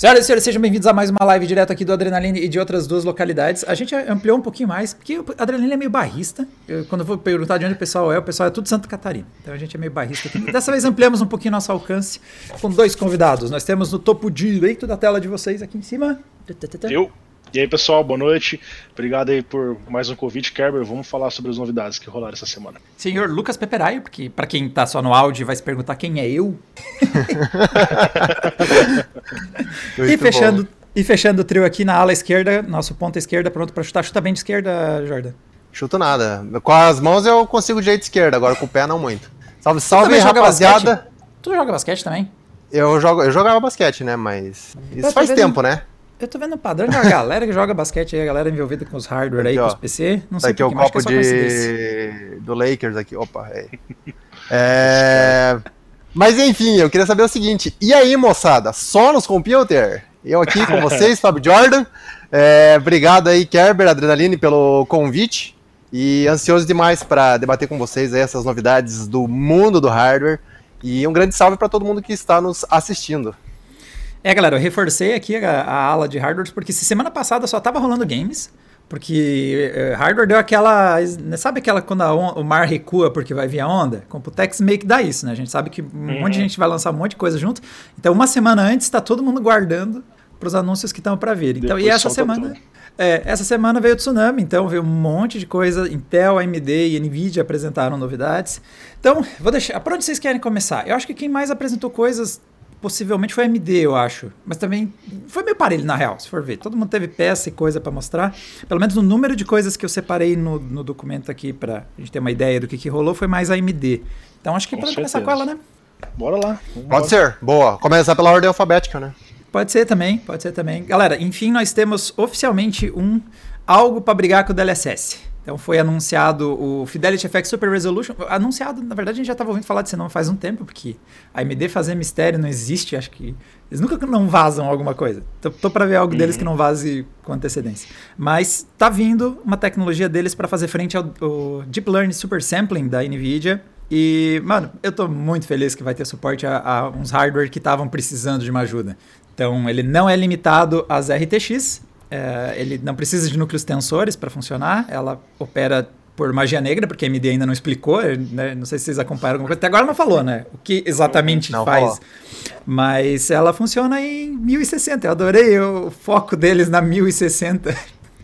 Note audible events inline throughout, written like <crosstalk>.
Senhoras e senhores, sejam bem-vindos a mais uma live direto aqui do Adrenaline e de outras duas localidades. A gente ampliou um pouquinho mais, porque o Adrenaline é meio barrista. Eu, quando eu vou perguntar de onde o pessoal é, o pessoal é tudo Santa Catarina. Então a gente é meio barrista aqui. Dessa vez ampliamos um pouquinho nosso alcance com dois convidados. Nós temos no topo direito da tela de vocês, aqui em cima. Eu. E aí, pessoal, boa noite. Obrigado aí por mais um convite, Kerber. Vamos falar sobre as novidades que rolaram essa semana. Senhor Lucas Peperaio, porque para quem tá só no áudio vai se perguntar quem é eu. <laughs> e fechando e fechando o trio aqui na ala esquerda, nosso ponta esquerda, pronto para chutar. Chuta bem de esquerda, Jordan. Chuto nada. Com as mãos eu consigo de jeito esquerda, agora com o pé não muito. Salve, salve, rapaziada. Tu joga basquete também? Eu, jogo, eu jogava basquete, né? Mas isso faz tempo, né? Eu tô vendo o padrão de uma galera que joga basquete aí, a galera envolvida com os hardware aqui, aí, ó. com os PC. Não sei aqui é o copo de... do Lakers aqui. Opa, é. <laughs> é... Mas enfim, eu queria saber o seguinte. E aí, moçada? Só nos computer? Eu aqui com vocês, <laughs> Fábio Jordan. É, obrigado aí, Kerber, Adrenaline, pelo convite. E ansioso demais para debater com vocês essas novidades do mundo do hardware. E um grande salve para todo mundo que está nos assistindo. É, galera, eu reforcei aqui a, a ala de hardware, porque se semana passada só tava rolando games, porque uh, hardware deu aquela. Sabe aquela quando o mar recua porque vai vir a onda? Computex meio que dá isso, né? A gente sabe que um uhum. monte de gente vai lançar um monte de coisa junto. Então, uma semana antes, está todo mundo guardando para os anúncios que estão para vir. Então, Depois e essa semana. É, essa semana veio o tsunami, então veio um monte de coisa. Intel, AMD e Nvidia apresentaram novidades. Então, vou deixar. Por onde vocês querem começar? Eu acho que quem mais apresentou coisas possivelmente foi AMD, eu acho. Mas também foi meio parelho, na real, se for ver. Todo mundo teve peça e coisa para mostrar. Pelo menos o número de coisas que eu separei no, no documento aqui para a gente ter uma ideia do que, que rolou foi mais AMD. Então acho que podemos começar com ela, né? Bora lá. Pode ser, boa. Começar pela ordem alfabética, né? Pode ser também, pode ser também. Galera, enfim, nós temos oficialmente um algo para brigar com o DLSS. Então foi anunciado o Fidelity FX Super Resolution. Anunciado, na verdade, a gente já estava ouvindo falar desse nome faz um tempo, porque a AMD fazer mistério não existe, acho que. Eles nunca não vazam alguma coisa. Tô, tô para ver algo uhum. deles que não vaze com antecedência. Mas tá vindo uma tecnologia deles para fazer frente ao, ao, Deep Learning Super Sampling da Nvidia. E, mano, eu tô muito feliz que vai ter suporte a, a uns hardware que estavam precisando de uma ajuda. Então, ele não é limitado às RTX, é, ele não precisa de núcleos tensores para funcionar, ela opera por magia negra, porque a AMD ainda não explicou, né? não sei se vocês acompanharam alguma coisa, até agora não falou, né? O que exatamente não faz. Falou. Mas ela funciona em 1060, eu adorei o foco deles na 1060.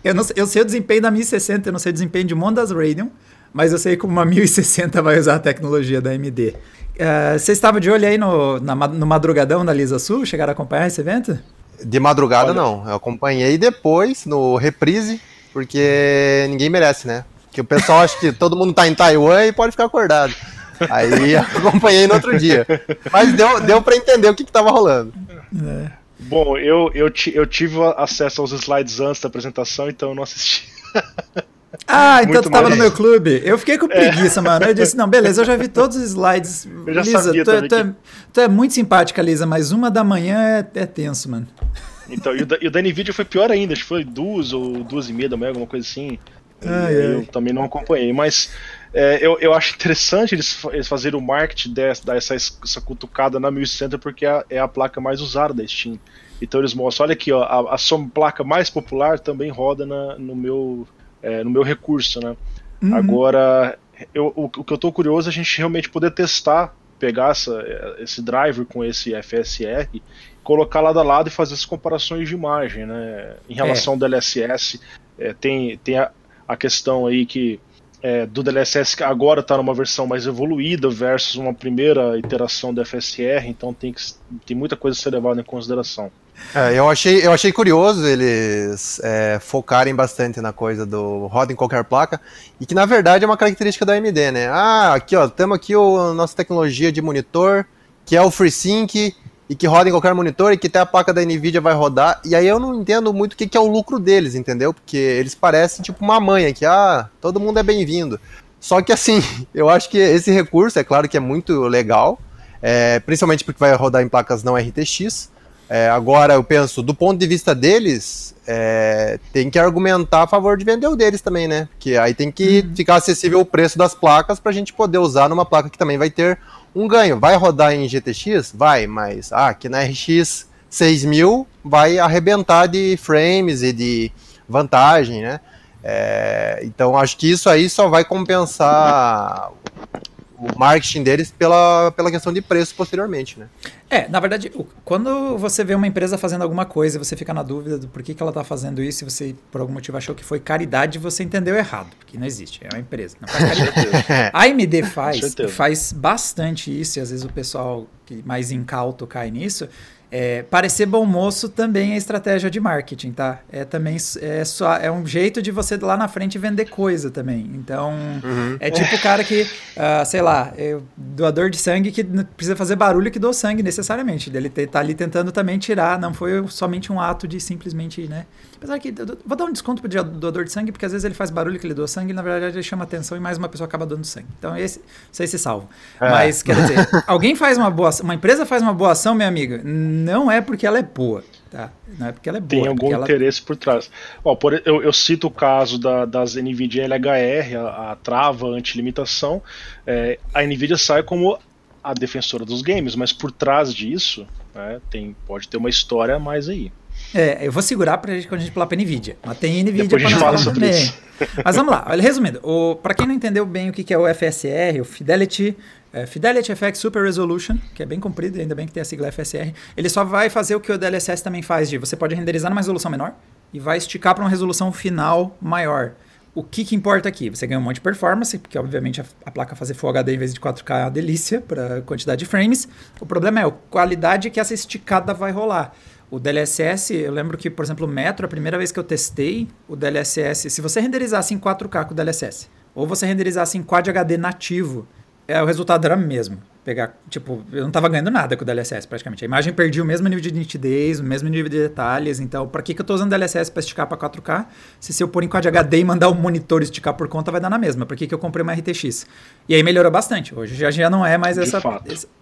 Eu, não, eu sei o desempenho da 1060, eu não sei o desempenho de um monte das Radeon, mas eu sei como uma 1060 vai usar a tecnologia da AMD. Uh, é, você estava de olho aí no, na, no madrugadão da Lisa Sul? Chegaram a acompanhar esse evento? De madrugada, Olha. não. Eu acompanhei depois, no reprise, porque ninguém merece, né? Que o pessoal acha que todo mundo tá em Taiwan e pode ficar acordado. Aí <laughs> acompanhei no outro dia. Mas deu, deu para entender o que, que tava rolando. É. Bom, eu, eu, eu tive acesso aos slides antes da apresentação, então eu não assisti. <laughs> Ah, então tu tava no meu clube. Eu fiquei com é. preguiça, é. mano. Eu disse, não, beleza, eu já vi todos os slides. <laughs> Eu já Lisa, sabia tu, é, tu, é, tu, é, muito simpática, Lisa, mas uma da manhã é, é tenso, mano. <laughs> Então, e o da, e o da Nvidia foi pior ainda, acho que foi duas ou duas e meia da manhã, alguma coisa assim. Ai, eu ai. também não acompanhei, mas é, eu, eu acho interessante eles, eles fazerem o marketing dessa, dessa essa cutucada na 1060 porque é a, é a placa mais usada da Steam. Então eles mostram, olha aqui, ó, a, a sua placa mais popular também roda na, no meu é, no meu recurso, né? Uhum. Agora, eu, o, o, que eu estou curioso é a gente realmente poder testar, pegar essa, esse driver com esse FSR, colocar lado a lado e fazer as comparações de imagem, né? Em relação é. ao DLSS, é, tem, tem a, a questão aí que é, do DLSS que agora está numa versão mais evoluída versus uma primeira iteração do FSR, então tem, que, tem muita coisa a ser levada em consideração. É, eu, achei, eu achei curioso eles é, focarem bastante na coisa do roda em qualquer placa, e que na verdade é uma característica da AMD, né? Ah, aqui ó, temos aqui a nossa tecnologia de monitor, que é o FreeSync, e que roda em qualquer monitor e que até a placa da Nvidia vai rodar. E aí eu não entendo muito o que, que é o lucro deles, entendeu? Porque eles parecem tipo uma manha que, ah, todo mundo é bem-vindo. Só que assim, <laughs> eu acho que esse recurso, é claro que é muito legal, é, principalmente porque vai rodar em placas não RTX. É, agora eu penso, do ponto de vista deles, é, tem que argumentar a favor de vender o deles também, né? Porque aí tem que uhum. ficar acessível o preço das placas para a gente poder usar numa placa que também vai ter um ganho. Vai rodar em GTX? Vai, mas ah, aqui na RX 6000 vai arrebentar de frames e de vantagem, né? É, então acho que isso aí só vai compensar o marketing deles pela, pela questão de preço posteriormente, né? É, na verdade, quando você vê uma empresa fazendo alguma coisa e você fica na dúvida do porquê que ela está fazendo isso e você, por algum motivo, achou que foi caridade, você entendeu errado, porque não existe, é uma empresa, não faz caridade. A AMD faz, faz bastante isso, e às vezes o pessoal que mais incauto cai nisso, é, parecer bom moço também é estratégia de marketing, tá? É também é, só, é um jeito de você lá na frente vender coisa também. Então, uhum. é tipo o cara que, uh, sei lá, é doador de sangue que precisa fazer barulho que doa sangue necessariamente. Ele tá ali tentando também tirar, não foi somente um ato de simplesmente, né? Apesar que, vou dar um desconto pro doador de sangue, porque às vezes ele faz barulho que ele doa sangue e na verdade ele chama atenção e mais uma pessoa acaba dando sangue. Então, esse, isso aí se salva. É. Mas, quer dizer, <laughs> alguém faz uma boa uma empresa faz uma boa ação, minha amiga, não é porque ela é boa, tá? Não é porque ela é boa. Tem algum ela... interesse por trás. Ó, por, eu, eu, cito o caso da, das NVIDIA LHR, a, a trava anti-limitação. É, a NVIDIA sai como a defensora dos games, mas por trás disso né, tem, pode ter uma história a mais aí. É, eu vou segurar pra gente quando a gente falar pra NVIDIA. Mas tem NVIDIA Depois pra a gente fala sobre também. Isso. Mas vamos lá, resumindo, para quem não entendeu bem o que, que é o FSR, o Fidelity é, Fidelity FX Super Resolution, que é bem comprido, ainda bem que tem a sigla FSR, ele só vai fazer o que o DLSS também faz, de você pode renderizar numa resolução menor e vai esticar para uma resolução final maior. O que, que importa aqui? Você ganha um monte de performance, porque obviamente a, a placa fazer Full HD em vez de 4K é uma delícia para quantidade de frames. O problema é a qualidade que essa esticada vai rolar. O DLSS, eu lembro que, por exemplo, o Metro, a primeira vez que eu testei o DLSS, se você renderizasse em 4K com o DLSS, ou você renderizasse em Quad HD nativo, é, o resultado era o mesmo. Pegar, tipo, eu não estava ganhando nada com o DLSS praticamente. A imagem perdia o mesmo nível de nitidez, o mesmo nível de detalhes. Então, para que, que eu estou usando DLSS para esticar para 4K? Se, se eu pôr em Quad HD e mandar o monitor esticar por conta, vai dar na mesma. Para que, que eu comprei uma RTX? E aí melhorou bastante. Hoje já, já não é mais essa,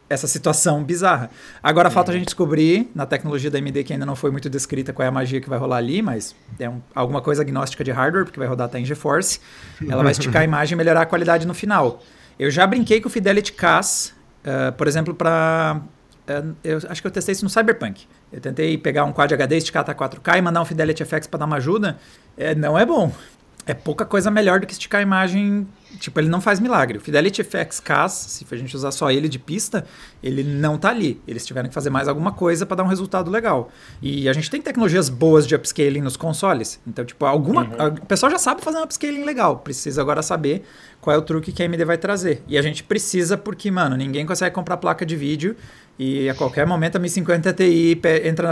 essa situação bizarra. Agora falta a gente descobrir, na tecnologia da AMD, que ainda não foi muito descrita, qual é a magia que vai rolar ali, mas é um, alguma coisa agnóstica de hardware, porque vai rodar até em GeForce. Ela vai esticar a imagem e melhorar a qualidade no final. Eu já brinquei com o Fidelity CAS, uh, por exemplo, para. Uh, eu acho que eu testei isso no Cyberpunk. Eu tentei pegar um Quad HD, esticar até 4K e mandar um Fidelity FX para dar uma ajuda. É, não é bom. É pouca coisa melhor do que esticar a imagem Tipo, ele não faz milagre. O Fidelity FX CAS, se a gente usar só ele de pista, ele não tá ali. Eles tiveram que fazer mais alguma coisa para dar um resultado legal. E a gente tem tecnologias boas de upscaling nos consoles. Então, tipo, alguma. Uhum. O pessoal já sabe fazer um upscaling legal. Precisa agora saber qual é o truque que a AMD vai trazer. E a gente precisa porque, mano, ninguém consegue comprar placa de vídeo e a qualquer momento a 1050 Ti entra na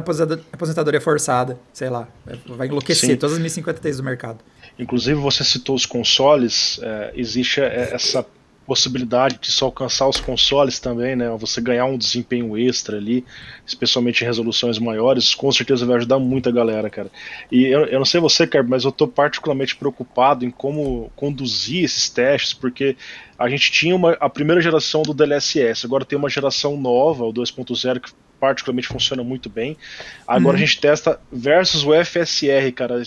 aposentadoria forçada. Sei lá. Vai enlouquecer Sim. todas as 1050 Ti do mercado. Inclusive, você citou os consoles, é, existe é, essa possibilidade de só alcançar os consoles também, né? Você ganhar um desempenho extra ali, especialmente em resoluções maiores, com certeza vai ajudar muito a galera, cara. E eu, eu não sei você, Kerb, mas eu estou particularmente preocupado em como conduzir esses testes, porque a gente tinha uma, a primeira geração do DLSS, agora tem uma geração nova, o 2.0, que particularmente funciona muito bem. Agora uhum. a gente testa versus o FSR, cara,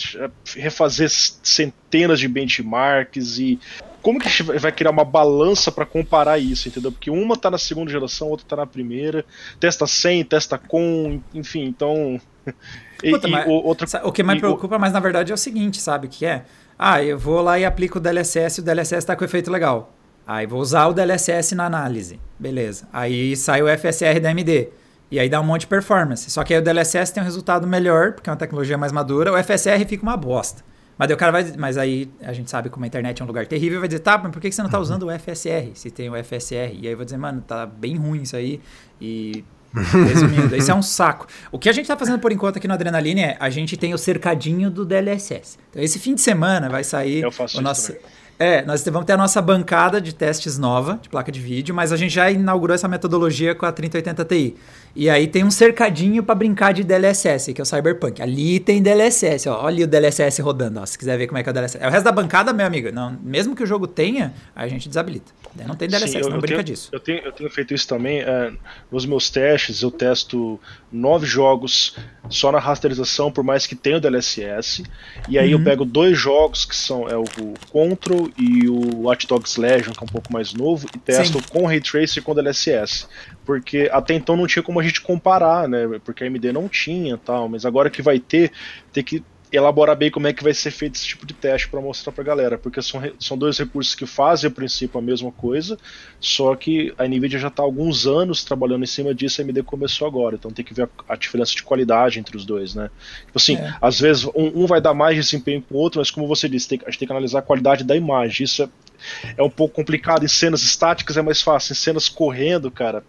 refazer centenas de benchmarks e como que a gente vai criar uma balança para comparar isso, entendeu? Porque uma tá na segunda geração, outra tá na primeira, testa sem, testa com, enfim, então. <laughs> e, Puta, e o, outro, o que mais preocupa, o... mas na verdade é o seguinte, sabe? Que é, ah, eu vou lá e aplico o DLSS, o DLSS tá com efeito legal. Aí vou usar o DLSS na análise. Beleza. Aí sai o FSR da AMD. E aí dá um monte de performance. Só que aí o DLSS tem um resultado melhor, porque é uma tecnologia mais madura. O FSR fica uma bosta. Mas aí o cara vai. Mas aí a gente sabe como a internet é um lugar terrível, vai dizer, tá, mas por que você não tá uhum. usando o FSR? Se tem o FSR. E aí eu vou dizer, mano, tá bem ruim isso aí. E. <laughs> Resumindo, isso é um saco. O que a gente tá fazendo por enquanto aqui no Adrenaline é a gente tem o cercadinho do DLSS. Então esse fim de semana vai sair o nosso. Também. É, nós vamos ter a nossa bancada de testes nova, de placa de vídeo, mas a gente já inaugurou essa metodologia com a 3080 Ti. E aí tem um cercadinho para brincar de DLSS, que é o Cyberpunk. Ali tem DLSS, ó. Olha o DLSS rodando, ó, se quiser ver como é que é o DLSS. É o resto da bancada, meu amigo. Não, mesmo que o jogo tenha, a gente desabilita. Não tem DLSS, Sim, eu, não eu brinca tenho, disso. Eu tenho, eu tenho feito isso também. É, nos meus testes, eu testo nove jogos só na rasterização, por mais que tenha o DLSS. E aí uhum. eu pego dois jogos que são é o, o Control e o Watch Dogs Legion, que é um pouco mais novo, e testo Sim. com Ray Tracer e com DLSS. Porque até então não tinha como a gente comparar, né? Porque a AMD não tinha tal, mas agora que vai ter, tem que elaborar bem como é que vai ser feito esse tipo de teste para mostrar para a galera, porque são, são dois recursos que fazem a princípio a mesma coisa, só que a Nvidia já está há alguns anos trabalhando em cima disso, a AMD começou agora, então tem que ver a, a diferença de qualidade entre os dois, né? Tipo assim, é. às vezes um, um, vai dar mais desempenho que o outro, mas como você disse, tem, a gente tem que analisar a qualidade da imagem, isso é, é um pouco complicado, em cenas estáticas é mais fácil, em cenas correndo, cara,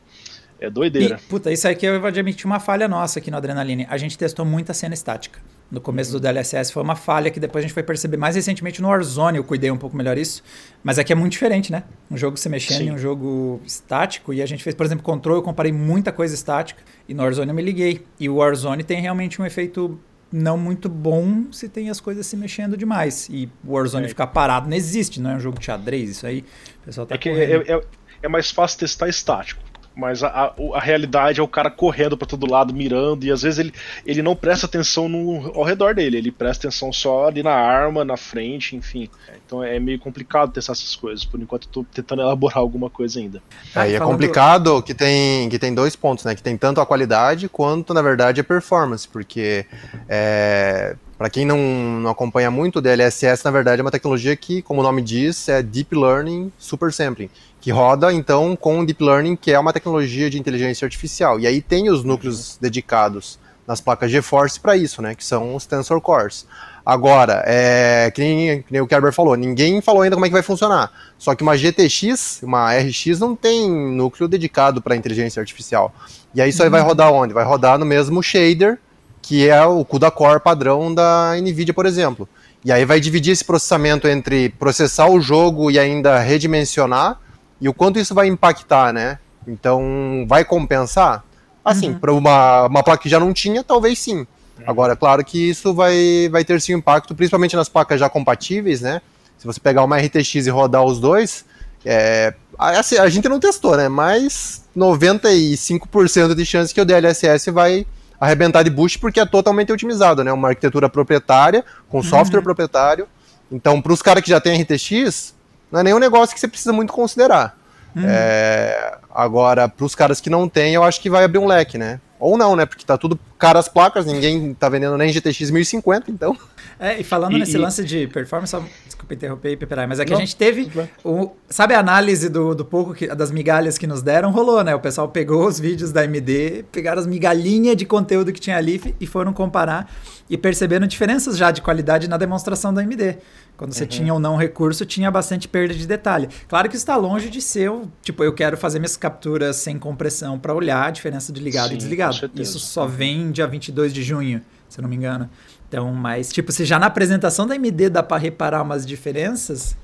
é doideira. E, puta, isso aqui eu vou admitir uma falha nossa aqui no Adrenaline. A gente testou muita cena estática no começo do DLSS foi uma falha que depois a gente foi perceber mais recentemente no Warzone, eu cuidei um pouco melhor isso, mas aqui é muito diferente, né? Um jogo se mexendo Sim. em um jogo estático e a gente fez, por exemplo, Control, eu comparei muita coisa estática e no Warzone eu me liguei. E o Warzone tem realmente um efeito não muito bom se tem as coisas se mexendo demais. E o Warzone é. ficar parado não existe, não é um jogo de xadrez, isso aí. O pessoal tá é que é, é, é mais fácil testar estático. Mas a, a, a, realidade é o cara correndo para todo lado, mirando, e às vezes ele, ele não presta atenção no, ao redor dele, ele presta atenção só ali na arma, na frente, enfim. Então é meio complicado testar essas coisas. Por enquanto eu tô tentando elaborar alguma coisa ainda. Aí é, é complicado que tem, que tem dois pontos, né? Que tem tanto a qualidade quanto, na verdade, a performance, porque é, para quem não, não acompanha muito, o DLSS, na verdade, é uma tecnologia que, como o nome diz, é Deep Learning Super Sampling que roda então com Deep Learning, que é uma tecnologia de inteligência artificial. E aí tem os núcleos dedicados nas placas GeForce para isso, né, que são os Tensor Cores. Agora, é, que, nem, que nem o Kerber falou, ninguém falou ainda como é que vai funcionar. Só que uma GTX, uma RX não tem núcleo dedicado para inteligência artificial. E aí isso aí vai uhum. rodar onde? Vai rodar no mesmo shader, que é o CUDA Core padrão da NVIDIA, por exemplo. E aí vai dividir esse processamento entre processar o jogo e ainda redimensionar, e o quanto isso vai impactar, né? Então, vai compensar? Assim, uhum. para uma, uma placa que já não tinha, talvez sim. É. Agora, claro que isso vai, vai ter sim impacto, principalmente nas placas já compatíveis, né? Se você pegar uma RTX e rodar os dois, é, assim, a gente não testou, né? Mas 95% de chance que o DLSS vai arrebentar de boost porque é totalmente otimizado, né? Uma arquitetura proprietária, com software uhum. proprietário. Então, para os caras que já têm RTX, não é nenhum negócio que você precisa muito considerar. Hum. É, agora, para os caras que não têm, eu acho que vai abrir um leque, né? Ou não, né? Porque tá tudo caras placas, ninguém tá vendendo nem GTX 1050, então. É, e falando e, nesse e... lance de performance, só, desculpa interromper, Peperai, mas é que não, a gente teve. O, sabe a análise do, do pouco que, das migalhas que nos deram? Rolou, né? O pessoal pegou os vídeos da AMD, pegaram as migalhinhas de conteúdo que tinha ali e foram comparar e perceberam diferenças já de qualidade na demonstração da AMD. Quando você uhum. tinha ou não recurso, tinha bastante perda de detalhe. Claro que está longe de ser, tipo, eu quero fazer minhas capturas sem compressão para olhar a diferença de ligado Sim, e desligado. Isso só vem dia 22 de junho, se eu não me engano. Então, mas, tipo, se já na apresentação da AMD dá para reparar umas diferenças,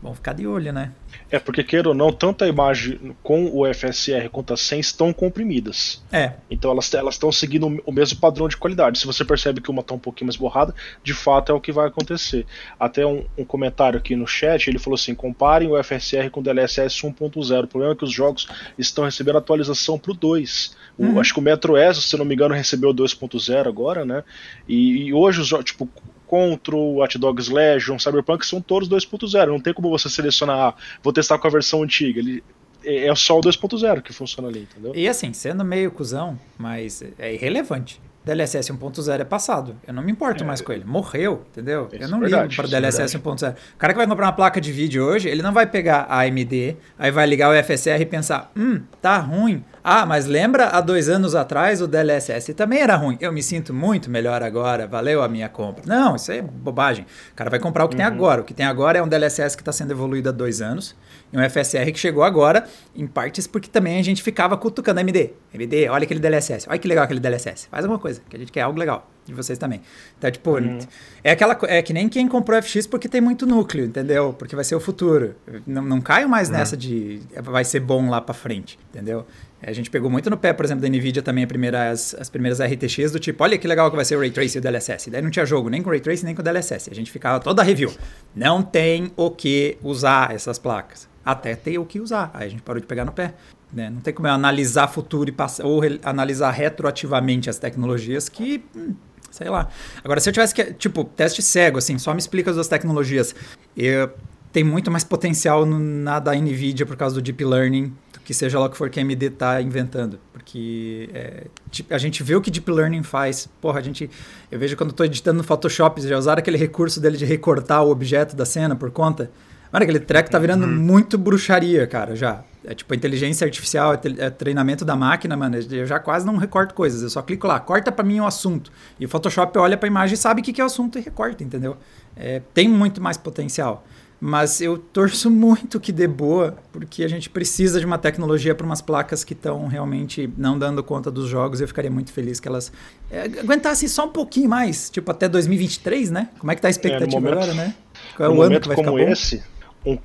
Vamos ficar de olho, né? É, porque queira ou não, tanto a imagem com o FSR quanto a 100 estão comprimidas. É. Então elas estão seguindo o mesmo padrão de qualidade. Se você percebe que uma está um pouquinho mais borrada, de fato é o que vai acontecer. Até um, um comentário aqui no chat, ele falou assim: comparem o FSR com o DLSS 1.0. O problema é que os jogos estão recebendo atualização para o 2. Uhum. Acho que o Metro S, se não me engano, recebeu 2.0 agora, né? E, e hoje os jogos, tipo, Control, Watch Dogs Legion, Cyberpunk são todos 2.0. Não tem como você selecionar, ah, vou testar com a versão antiga. Ele, é, é só o 2.0 que funciona ali, entendeu? E assim, sendo meio cuzão, mas é irrelevante. DLSS 1.0 é passado. Eu não me importo é, mais com ele. Morreu, entendeu? eu não verdade, ligo para DLSS 1.0. O cara que vai comprar uma placa de vídeo hoje, ele não vai pegar a AMD, aí vai ligar o FSR e pensar: hum, tá ruim. Ah, mas lembra há dois anos atrás o DLSS também era ruim. Eu me sinto muito melhor agora, valeu a minha compra. Não, isso é bobagem. O cara vai comprar o que uhum. tem agora. O que tem agora é um DLSS que está sendo evoluído há dois anos e um FSR que chegou agora, em partes porque também a gente ficava cutucando MD. MD, olha aquele DLSS, olha que legal aquele DLSS. Faz alguma coisa, que a gente quer algo legal. E vocês também. Então, tipo, uhum. é aquela é que nem quem comprou FX porque tem muito núcleo, entendeu? Porque vai ser o futuro. Não, não caio mais uhum. nessa de vai ser bom lá para frente, entendeu? A gente pegou muito no pé, por exemplo, da NVIDIA também as, as primeiras RTX do tipo, olha que legal que vai ser o Ray Tracing e o DLSS. Daí não tinha jogo nem com o Ray Tracing nem com o DLSS. A gente ficava toda review. Não tem o que usar essas placas. Até ter o que usar. Aí a gente parou de pegar no pé. Né? Não tem como eu analisar futuro e passar, ou analisar retroativamente as tecnologias que... Hum, sei lá. Agora, se eu tivesse que... Tipo, teste cego, assim, só me explica as duas tecnologias. Eu tem muito mais potencial no, na da NVIDIA por causa do Deep Learning, que seja lá o que for que a AMD está inventando. Porque é, a gente vê o que Deep Learning faz. Porra, a gente. Eu vejo quando estou editando no Photoshop, já usaram aquele recurso dele de recortar o objeto da cena por conta. Mano, aquele treco tá virando uhum. muito bruxaria, cara, já. É tipo inteligência artificial, é, é, treinamento da máquina, mano. Eu já quase não recorto coisas. Eu só clico lá, corta para mim o assunto. E o Photoshop olha pra imagem e sabe o que, que é o assunto e recorta, entendeu? É, tem muito mais potencial. Mas eu torço <laughs> muito que dê boa, porque a gente precisa de uma tecnologia para umas placas que estão realmente não dando conta dos jogos. Eu ficaria muito feliz que elas é, aguentassem só um pouquinho mais, tipo até 2023, né? Como é que tá a expectativa é, momento, agora, né? Qual é o ano que vai como ficar esse, bom? um,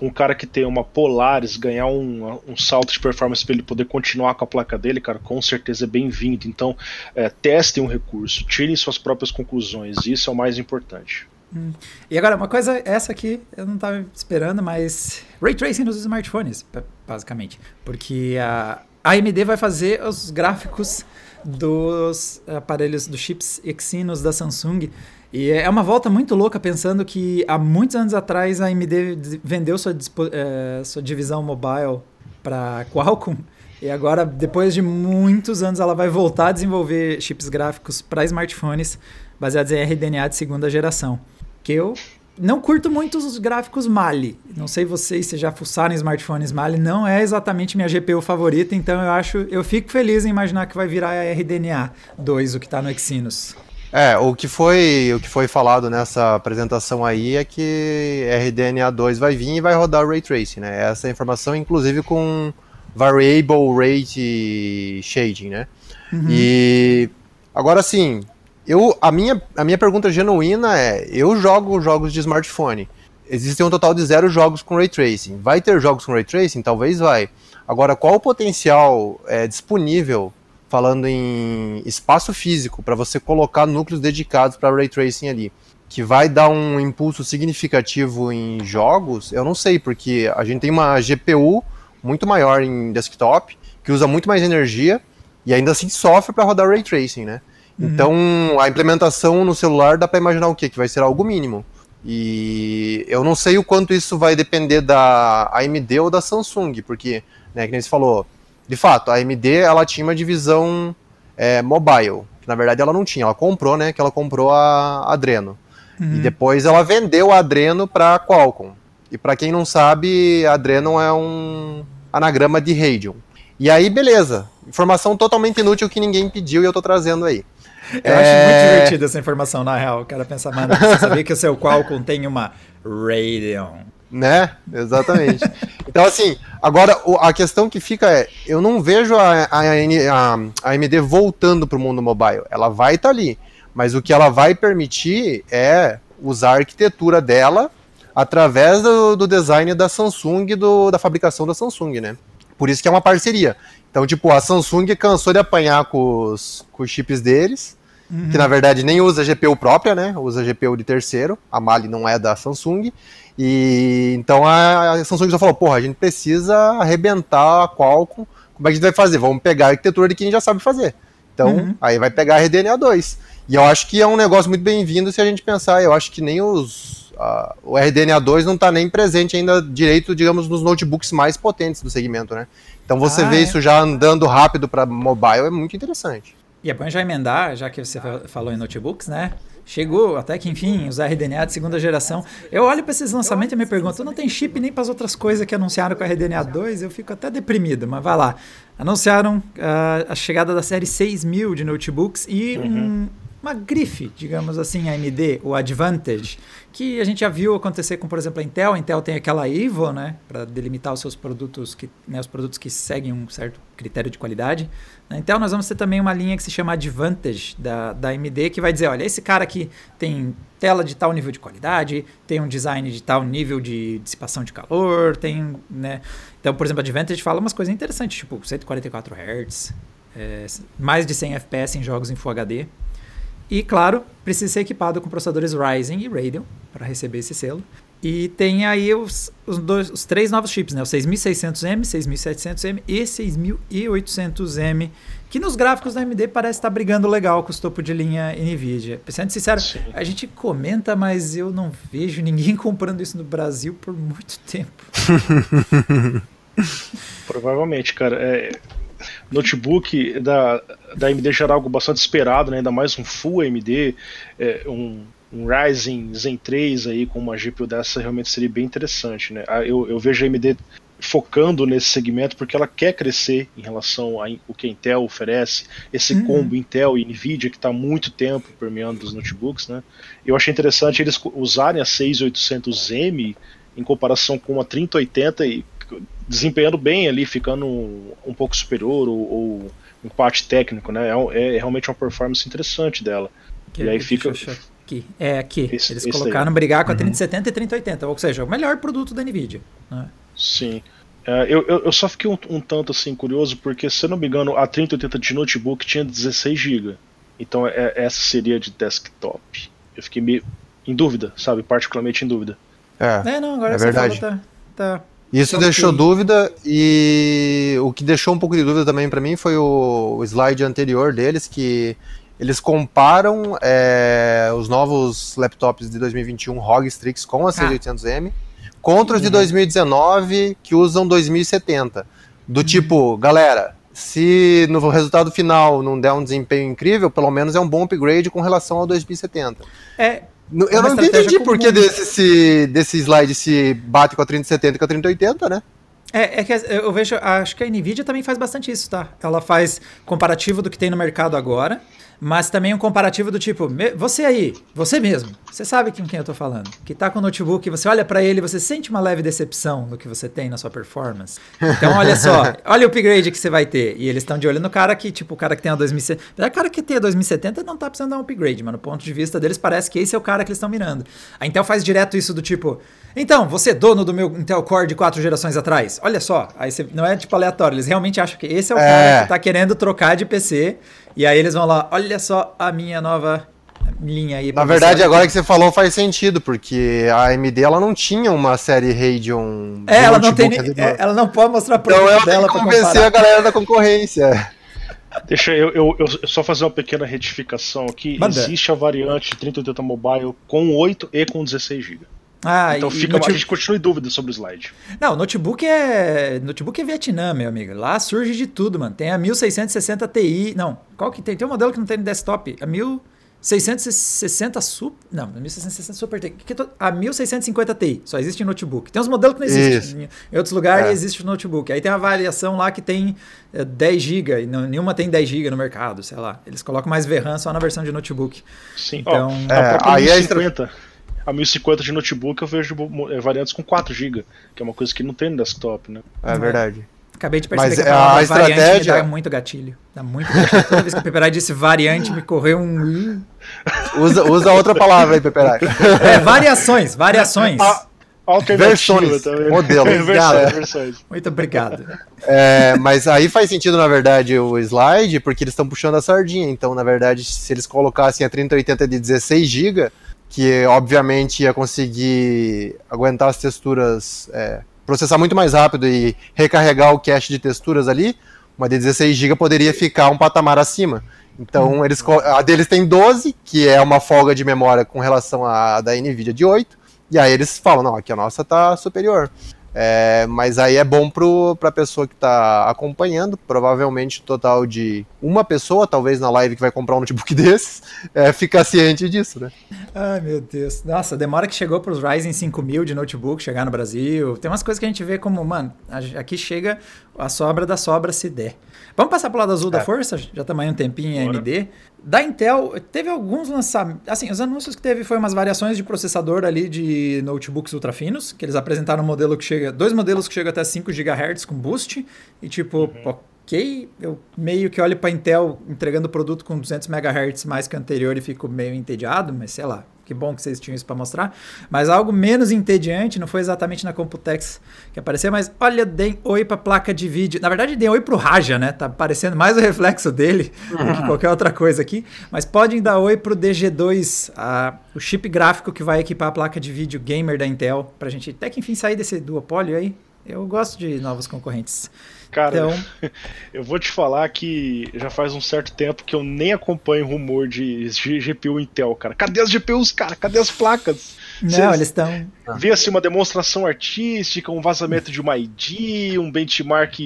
um cara que tem uma Polaris ganhar um, um salto de performance para ele poder continuar com a placa dele, cara, com certeza é bem-vindo. Então, é, testem um recurso, tirem suas próprias conclusões, isso é o mais importante. Hum. E agora, uma coisa, essa aqui eu não estava esperando, mas Ray Tracing nos smartphones, basicamente. Porque a AMD vai fazer os gráficos dos aparelhos, dos chips Exynos da Samsung. E é uma volta muito louca pensando que há muitos anos atrás a AMD vendeu sua, é, sua divisão mobile para Qualcomm. E agora, depois de muitos anos, ela vai voltar a desenvolver chips gráficos para smartphones baseados em RDNA de segunda geração que eu não curto muito os gráficos Mali. Não sei vocês se já fuçaram smartphones Mali, não é exatamente minha GPU favorita, então eu acho, eu fico feliz em imaginar que vai virar a RDNA 2, o que está no Exynos. É, o que foi, o que foi falado nessa apresentação aí é que RDNA 2 vai vir e vai rodar Ray Tracing, né? Essa informação inclusive com Variable Rate Shading, né? Uhum. E agora sim, eu, a, minha, a minha pergunta genuína é: eu jogo jogos de smartphone. Existem um total de zero jogos com ray tracing. Vai ter jogos com ray tracing? Talvez vai. Agora, qual o potencial é, disponível, falando em espaço físico, para você colocar núcleos dedicados para ray tracing ali? Que vai dar um impulso significativo em jogos? Eu não sei, porque a gente tem uma GPU muito maior em desktop, que usa muito mais energia e ainda assim sofre para rodar ray tracing, né? Uhum. Então, a implementação no celular dá para imaginar o quê? Que vai ser algo mínimo. E eu não sei o quanto isso vai depender da AMD ou da Samsung, porque, né, que nem você falou, de fato, a AMD ela tinha uma divisão é, mobile, que na verdade ela não tinha, ela comprou, né, que ela comprou a Adreno. Uhum. E depois ela vendeu a Adreno para Qualcomm. E para quem não sabe, a Adreno é um anagrama de Radeon. E aí, beleza. Informação totalmente inútil que ninguém pediu e eu tô trazendo aí. Eu é... acho muito divertida essa informação, na real. O cara pensa, mano, você sabia que o seu Qualcomm tem uma Radeon? Né? Exatamente. então, assim, agora a questão que fica é: eu não vejo a, a, a, a AMD voltando para o mundo mobile. Ela vai estar tá ali. Mas o que ela vai permitir é usar a arquitetura dela através do, do design da Samsung, do, da fabricação da Samsung, né? Por isso que é uma parceria. Então, tipo, a Samsung cansou de apanhar com os, com os chips deles Uhum. Que na verdade nem usa GPU própria, né? Usa GPU de terceiro. A Mali não é da Samsung. E então a, a Samsung já falou: porra, a gente precisa arrebentar a Qualcomm. Como é que a gente vai fazer? Vamos pegar a arquitetura de quem já sabe fazer. Então, uhum. aí vai pegar a RDNA 2. E eu acho que é um negócio muito bem-vindo se a gente pensar. Eu acho que nem os. O RDNA 2 não está nem presente ainda direito, digamos, nos notebooks mais potentes do segmento, né? Então você ah, vê é. isso já andando rápido para mobile é muito interessante. E é bom já emendar, já que você falou em notebooks, né? Chegou até que, enfim, os RDNA de segunda geração. Eu olho para esses lançamentos e me pergunto, não tem chip nem para as outras coisas que anunciaram com a RDNA 2? Eu fico até deprimido, mas vai lá. Anunciaram uh, a chegada da série 6000 de notebooks e uhum. um, uma grife, digamos assim, AMD, o Advantage, que a gente já viu acontecer com, por exemplo, a Intel. A Intel tem aquela Evo, né, para delimitar os seus produtos, que, né, os produtos que seguem um certo critério de qualidade. Na Intel nós vamos ter também uma linha que se chama Advantage da, da AMD, que vai dizer, olha, esse cara aqui tem tela de tal nível de qualidade, tem um design de tal nível de dissipação de calor, tem, né... Então, por exemplo, a Advantage fala umas coisas interessantes, tipo 144 Hz, é, mais de 100 FPS em jogos em Full HD. E, claro, precisa ser equipado com processadores Ryzen e Radeon para receber esse selo. E tem aí os, os, dois, os três novos chips, né? O 6600M, 6700M e 6800M, que nos gráficos da AMD parece estar brigando legal com os topo de linha NVIDIA. Sendo sincero, Sim. a gente comenta, mas eu não vejo ninguém <laughs> comprando isso no Brasil por muito tempo. <laughs> Provavelmente, cara. É, notebook da, da AMD já era algo bastante esperado, né? ainda mais um Full AMD, é, um um Ryzen Zen 3 aí com uma GPU dessa realmente seria bem interessante, né? Ah, eu, eu vejo a AMD focando nesse segmento porque ela quer crescer em relação ao que a Intel oferece, esse uhum. combo Intel e Nvidia que está há muito tempo permeando os notebooks, né? Eu achei interessante eles usarem a 6800M em comparação com a 3080 e desempenhando bem ali, ficando um, pouco superior ou, ou um parte técnico, né? É, é, realmente uma performance interessante dela. Que e aí fica aqui. É aqui. Esse, Eles colocaram brigar com a 3070 uhum. e 3080, ou seja, o melhor produto da Nvidia. Né? Sim. É, eu, eu, eu, só fiquei um, um, tanto assim curioso, porque se eu não me engano, a 3080 de notebook tinha 16 GB. Então é, essa seria de desktop. Eu fiquei meio em dúvida, sabe? Particularmente em dúvida. É, é não, agora é verdade. Fala, tá, tá. Isso okay. deixou dúvida e o que deixou um pouco de dúvida também para mim foi o, slide anterior deles que eles comparam é, os novos laptops de 2021 ROG Strix com a 6800M contra os de 2019 uhum. que usam 2070. Do uhum. tipo, galera, se no resultado final não der um desempenho incrível, pelo menos é um bom upgrade com relação ao 2070. É, eu não entendi por que desse, desse slide se bate com a 3070 e com a 3080, né? É, é que eu vejo, acho que a Nvidia também faz bastante isso, tá? Ela faz comparativo do que tem no mercado agora mas também um comparativo do tipo, você aí, você mesmo, você sabe com quem eu tô falando, que tá com o notebook, você olha para ele, você sente uma leve decepção no que você tem na sua performance. Então, olha só, <laughs> olha o upgrade que você vai ter. E eles estão de olho no cara que, tipo, o cara que tem a 2070, o cara que tem a 2070 não tá precisando dar um upgrade, mas no ponto de vista deles parece que esse é o cara que eles estão mirando. A Intel faz direto isso do tipo, então, você é dono do meu Intel Core de quatro gerações atrás, olha só, aí você, não é tipo aleatório, eles realmente acham que esse é o é. cara que tá querendo trocar de PC e aí eles vão lá, olha só a minha nova linha aí. Na verdade, agora que você falou faz sentido, porque a AMD ela não tinha uma série Radeon. É, ela não tem, é, ela não pode mostrar produto então, ela dela para convencer a galera da concorrência. Deixa eu, eu, eu, só fazer uma pequena retificação aqui. Manda. Existe a variante 3080 Mobile com 8 e com 16 GB. Ah, então fica, notebook... a gente continua em dúvida sobre o slide. Não, notebook é notebook é Vietnã, meu amigo. Lá surge de tudo, mano. Tem a 1660 Ti, não, qual que tem? Tem um modelo que não tem no desktop, a 1660 Super, não, 1660 Super Ti, a 1650 Ti, só existe em notebook. Tem uns modelos que não existem. Em outros lugares é. existe no notebook. Aí tem uma variação lá que tem 10 é, GB, e não, nenhuma tem 10 GB no mercado, sei lá. Eles colocam mais VRAM só na versão de notebook. Sim, então, oh, é, aí é 50 a 1050 de notebook eu vejo é, variantes com 4 GB, que é uma coisa que não tem no desktop, né? É verdade. Acabei de perceber Mas que a, a estratégia dá muito gatilho. Dá muito gatilho. Toda vez que o Peperai disse variante, me correu um. Usa, usa outra palavra aí, Peperai. É, variações, variações. Versões, modelos. <laughs> versões, versões. Muito obrigado. É, mas aí faz sentido, na verdade, o slide, porque eles estão puxando a sardinha. Então, na verdade, se eles colocassem a 3080 de 16 GB, que obviamente ia conseguir aguentar as texturas, é, processar muito mais rápido e recarregar o cache de texturas ali, uma de 16 GB poderia ficar um patamar acima. Então, uhum. eles, a deles tem 12, que é uma folga de memória com relação à da NVIDIA de 8, e aí eles falam, não, aqui a nossa está superior. É, mas aí é bom para a pessoa que está acompanhando, provavelmente total de uma pessoa, talvez na live que vai comprar um notebook <laughs> desses, é, ficar ciente disso, né? Ai meu Deus. Nossa, demora que chegou para os Ryzen 5000 de notebook chegar no Brasil. Tem umas coisas que a gente vê como, mano, aqui chega a sobra da sobra se der. Vamos passar para o lado azul é. da força? Já também tá um tempinho em AMD. Da Intel, teve alguns lançamentos. Assim, os anúncios que teve foi umas variações de processador ali de notebooks ultra finos, que eles apresentaram um modelo que chega. Dois modelos que chegam até 5 GHz com boost. E tipo, uhum. ok, eu meio que olho para Intel entregando produto com 200 MHz mais que o anterior e fico meio entediado, mas sei lá. Que bom que vocês tinham isso para mostrar. Mas algo menos entediante, não foi exatamente na Computex que apareceu, mas olha, deem oi para placa de vídeo. Na verdade, deem oi para o Raja, né? Tá parecendo mais o reflexo dele uhum. do que qualquer outra coisa aqui. Mas podem dar oi para o DG2, a, o chip gráfico que vai equipar a placa de vídeo gamer da Intel, para a gente até que enfim sair desse duopólio aí. Eu gosto de novos concorrentes. Cara, então... <laughs> eu vou te falar que já faz um certo tempo que eu nem acompanho rumor de GPU Intel, cara. Cadê as GPUs, cara? Cadê as placas? Não, Cês eles estão. Vê assim uma demonstração artística, um vazamento de uma ID, um benchmark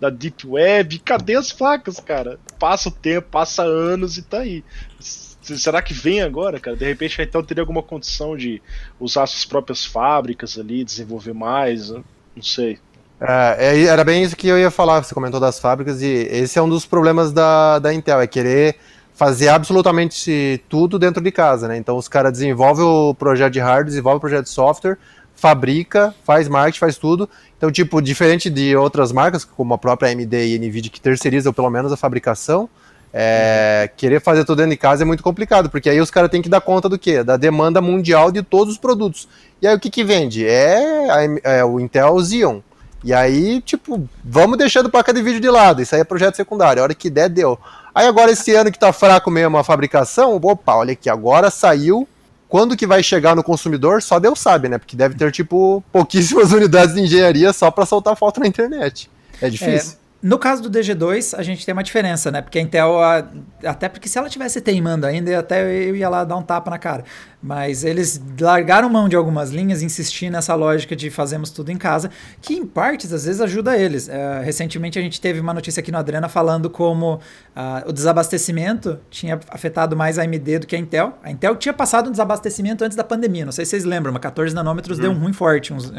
da Deep Web. Cadê as placas, cara? Passa o tempo, passa anos e tá aí. Será que vem agora, cara? De repente a Intel teria alguma condição de usar suas próprias fábricas ali, desenvolver mais? Não sei. É, é, era bem isso que eu ia falar, você comentou das fábricas, e esse é um dos problemas da, da Intel, é querer fazer absolutamente tudo dentro de casa, né? Então os caras desenvolvem o projeto de hardware, desenvolvem o projeto de software, fabrica, faz marketing, faz tudo. Então, tipo, diferente de outras marcas, como a própria AMD e NVIDIA, que terceirizam pelo menos a fabricação, é, querer fazer tudo dentro de casa é muito complicado, porque aí os caras têm que dar conta do quê? Da demanda mundial de todos os produtos. E aí o que que vende? É, é o Intel Xeon. E aí, tipo, vamos deixando placa de vídeo de lado. Isso aí é projeto secundário. A hora que der, deu. Aí agora, esse ano que tá fraco mesmo a fabricação, opa, olha aqui, agora saiu. Quando que vai chegar no consumidor, só Deus sabe, né? Porque deve ter, tipo, pouquíssimas <laughs> unidades de engenharia só para soltar foto na internet. É difícil. É, no caso do DG2, a gente tem uma diferença, né? Porque a Intel, até porque se ela tivesse teimando ainda, até eu ia lá dar um tapa na cara. Mas eles largaram mão de algumas linhas, insistindo nessa lógica de fazemos tudo em casa, que em partes às vezes ajuda eles. É, recentemente a gente teve uma notícia aqui no Adrena falando como uh, o desabastecimento tinha afetado mais a AMD do que a Intel. A Intel tinha passado um desabastecimento antes da pandemia, não sei se vocês lembram, mas 14 nanômetros uhum. deu um ruim forte uns uh,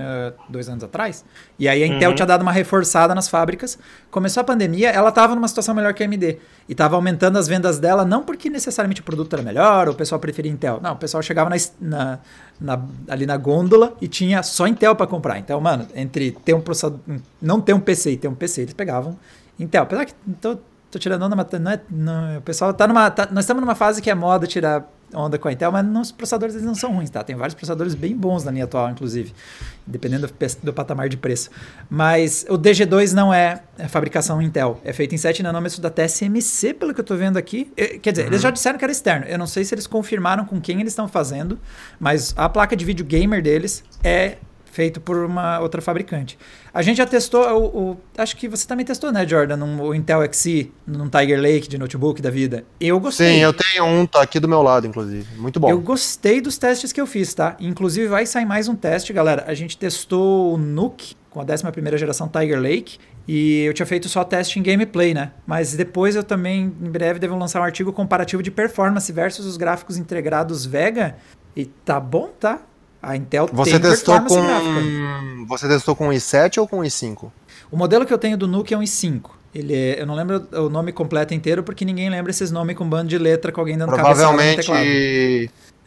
dois anos atrás. E aí a Intel uhum. tinha dado uma reforçada nas fábricas. Começou a pandemia, ela estava numa situação melhor que a AMD. E estava aumentando as vendas dela, não porque necessariamente o produto era melhor, ou o pessoal preferia Intel. Não, o pessoal chegava na, na, na, ali na gôndola e tinha só Intel para comprar. Então, mano, entre ter um processador, não ter um PC e ter um PC, eles pegavam Intel. Apesar que tô, tô tirando onda, mas não é, não, o pessoal tá numa. Tá, nós estamos numa fase que é moda tirar onda com a Intel, mas os processadores eles não são ruins, tá? Tem vários processadores bem bons na linha atual, inclusive, dependendo do, do patamar de preço. Mas o DG2 não é, é fabricação Intel, é feito em 7 nanômetros da TSMC, pelo que eu estou vendo aqui. Quer dizer, uhum. eles já disseram que era externo. Eu não sei se eles confirmaram com quem eles estão fazendo, mas a placa de vídeo gamer deles é feito por uma outra fabricante. A gente já testou, o, o acho que você também testou, né, Jordan, um, o Intel Xe, num Tiger Lake de notebook da vida. Eu gostei. Sim, eu tenho um, tá aqui do meu lado, inclusive. Muito bom. Eu gostei dos testes que eu fiz, tá? Inclusive vai sair mais um teste, galera. A gente testou o Nuke com a 11ª geração Tiger Lake e eu tinha feito só teste em gameplay, né? Mas depois eu também, em breve, devo lançar um artigo comparativo de performance versus os gráficos integrados Vega. E tá bom, tá? A Intel você tem testou com gráfica. Você testou com o i7 ou com o i5? O modelo que eu tenho do Nuke é um i5. Ele é, eu não lembro o nome completo inteiro porque ninguém lembra esses nomes com bando de letra com alguém dando Provavelmente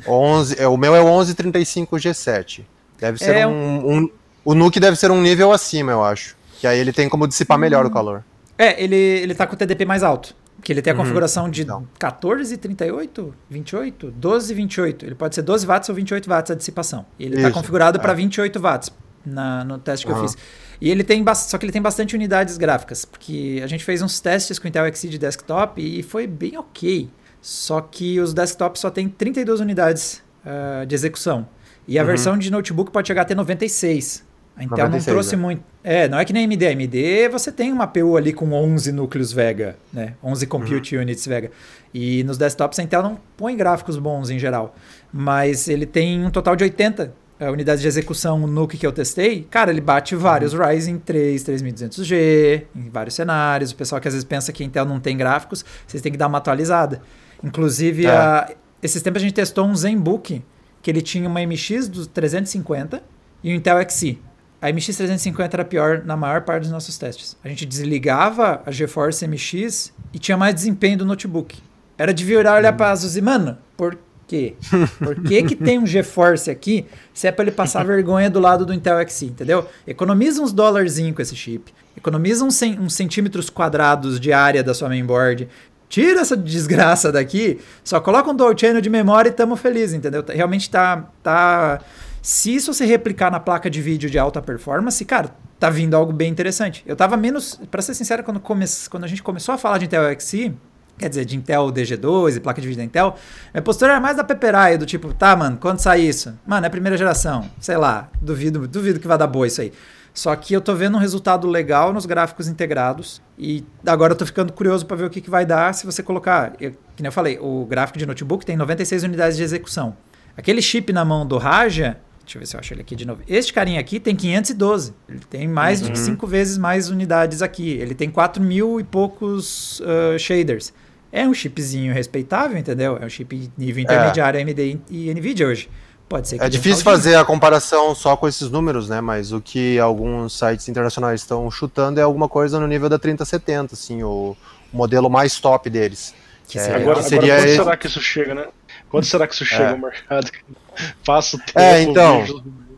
11, é, o meu é o 1135 G7. Deve ser é um, um, o Nuke deve ser um nível acima, eu acho. Que aí ele tem como dissipar hum. melhor o calor. É, ele, ele tá com o TDP mais alto. Que ele tem a uhum. configuração de então. 14, 38, 28, 12, 28. Ele pode ser 12 watts ou 28 watts a dissipação. E ele está configurado é. para 28 watts na, no teste que uhum. eu fiz. E ele tem só que ele tem bastante unidades gráficas, porque a gente fez uns testes com o Intel Xe de desktop e foi bem ok. Só que os desktops só tem 32 unidades uh, de execução. E a uhum. versão de notebook pode chegar até 96. A Intel 96, não trouxe é. muito. É, não é que nem AMD. A AMD você tem uma PU ali com 11 núcleos Vega, né? 11 compute uhum. units Vega. E nos desktops a Intel não põe gráficos bons em geral. Mas ele tem um total de 80 uh, unidades de execução NUC que eu testei. Cara, ele bate vários uhum. Ryzen 3, 3200G, em vários cenários. O pessoal que às vezes pensa que a Intel não tem gráficos, vocês têm que dar uma atualizada. Inclusive, é. a, esses tempos a gente testou um ZenBook, que ele tinha uma MX dos 350 e um Intel Xe. A MX350 era pior na maior parte dos nossos testes. A gente desligava a GeForce MX e tinha mais desempenho do notebook. Era de virar olhar para Asus e, mano, por quê? Por que, que tem um GeForce aqui se é para ele passar <laughs> vergonha do lado do Intel Xe, entendeu? Economiza uns dólarzinhos com esse chip. Economiza uns, uns centímetros quadrados de área da sua mainboard tira essa desgraça daqui, só coloca um dual channel de memória e tamo feliz, entendeu? Realmente tá, tá... Se isso se replicar na placa de vídeo de alta performance, cara, tá vindo algo bem interessante. Eu tava menos, para ser sincero, quando, come, quando a gente começou a falar de Intel XE, quer dizer, de Intel DG2 e placa de vídeo da Intel, minha postura era mais da peperaia, do tipo, tá, mano, quando sai isso? Mano, é primeira geração, sei lá, duvido, duvido que vai dar boa isso aí. Só que eu tô vendo um resultado legal nos gráficos integrados e agora eu tô ficando curioso para ver o que, que vai dar se você colocar, eu, que nem eu falei, o gráfico de notebook tem 96 unidades de execução. Aquele chip na mão do Raja, deixa eu ver se eu acho ele aqui de novo. Este carinha aqui tem 512. Ele tem mais uhum. de 5 vezes mais unidades aqui. Ele tem 4 mil e poucos uh, shaders. É um chipzinho respeitável, entendeu? É um chip nível intermediário é. AMD e Nvidia hoje. Pode ser É difícil fazer a comparação só com esses números, né? Mas o que alguns sites internacionais estão chutando é alguma coisa no nível da 3070, assim, o modelo mais top deles. Que é, agora, seria agora, quando será que isso chega, né? Quando será que isso chega é. ao mercado? Faço tempo. É, então.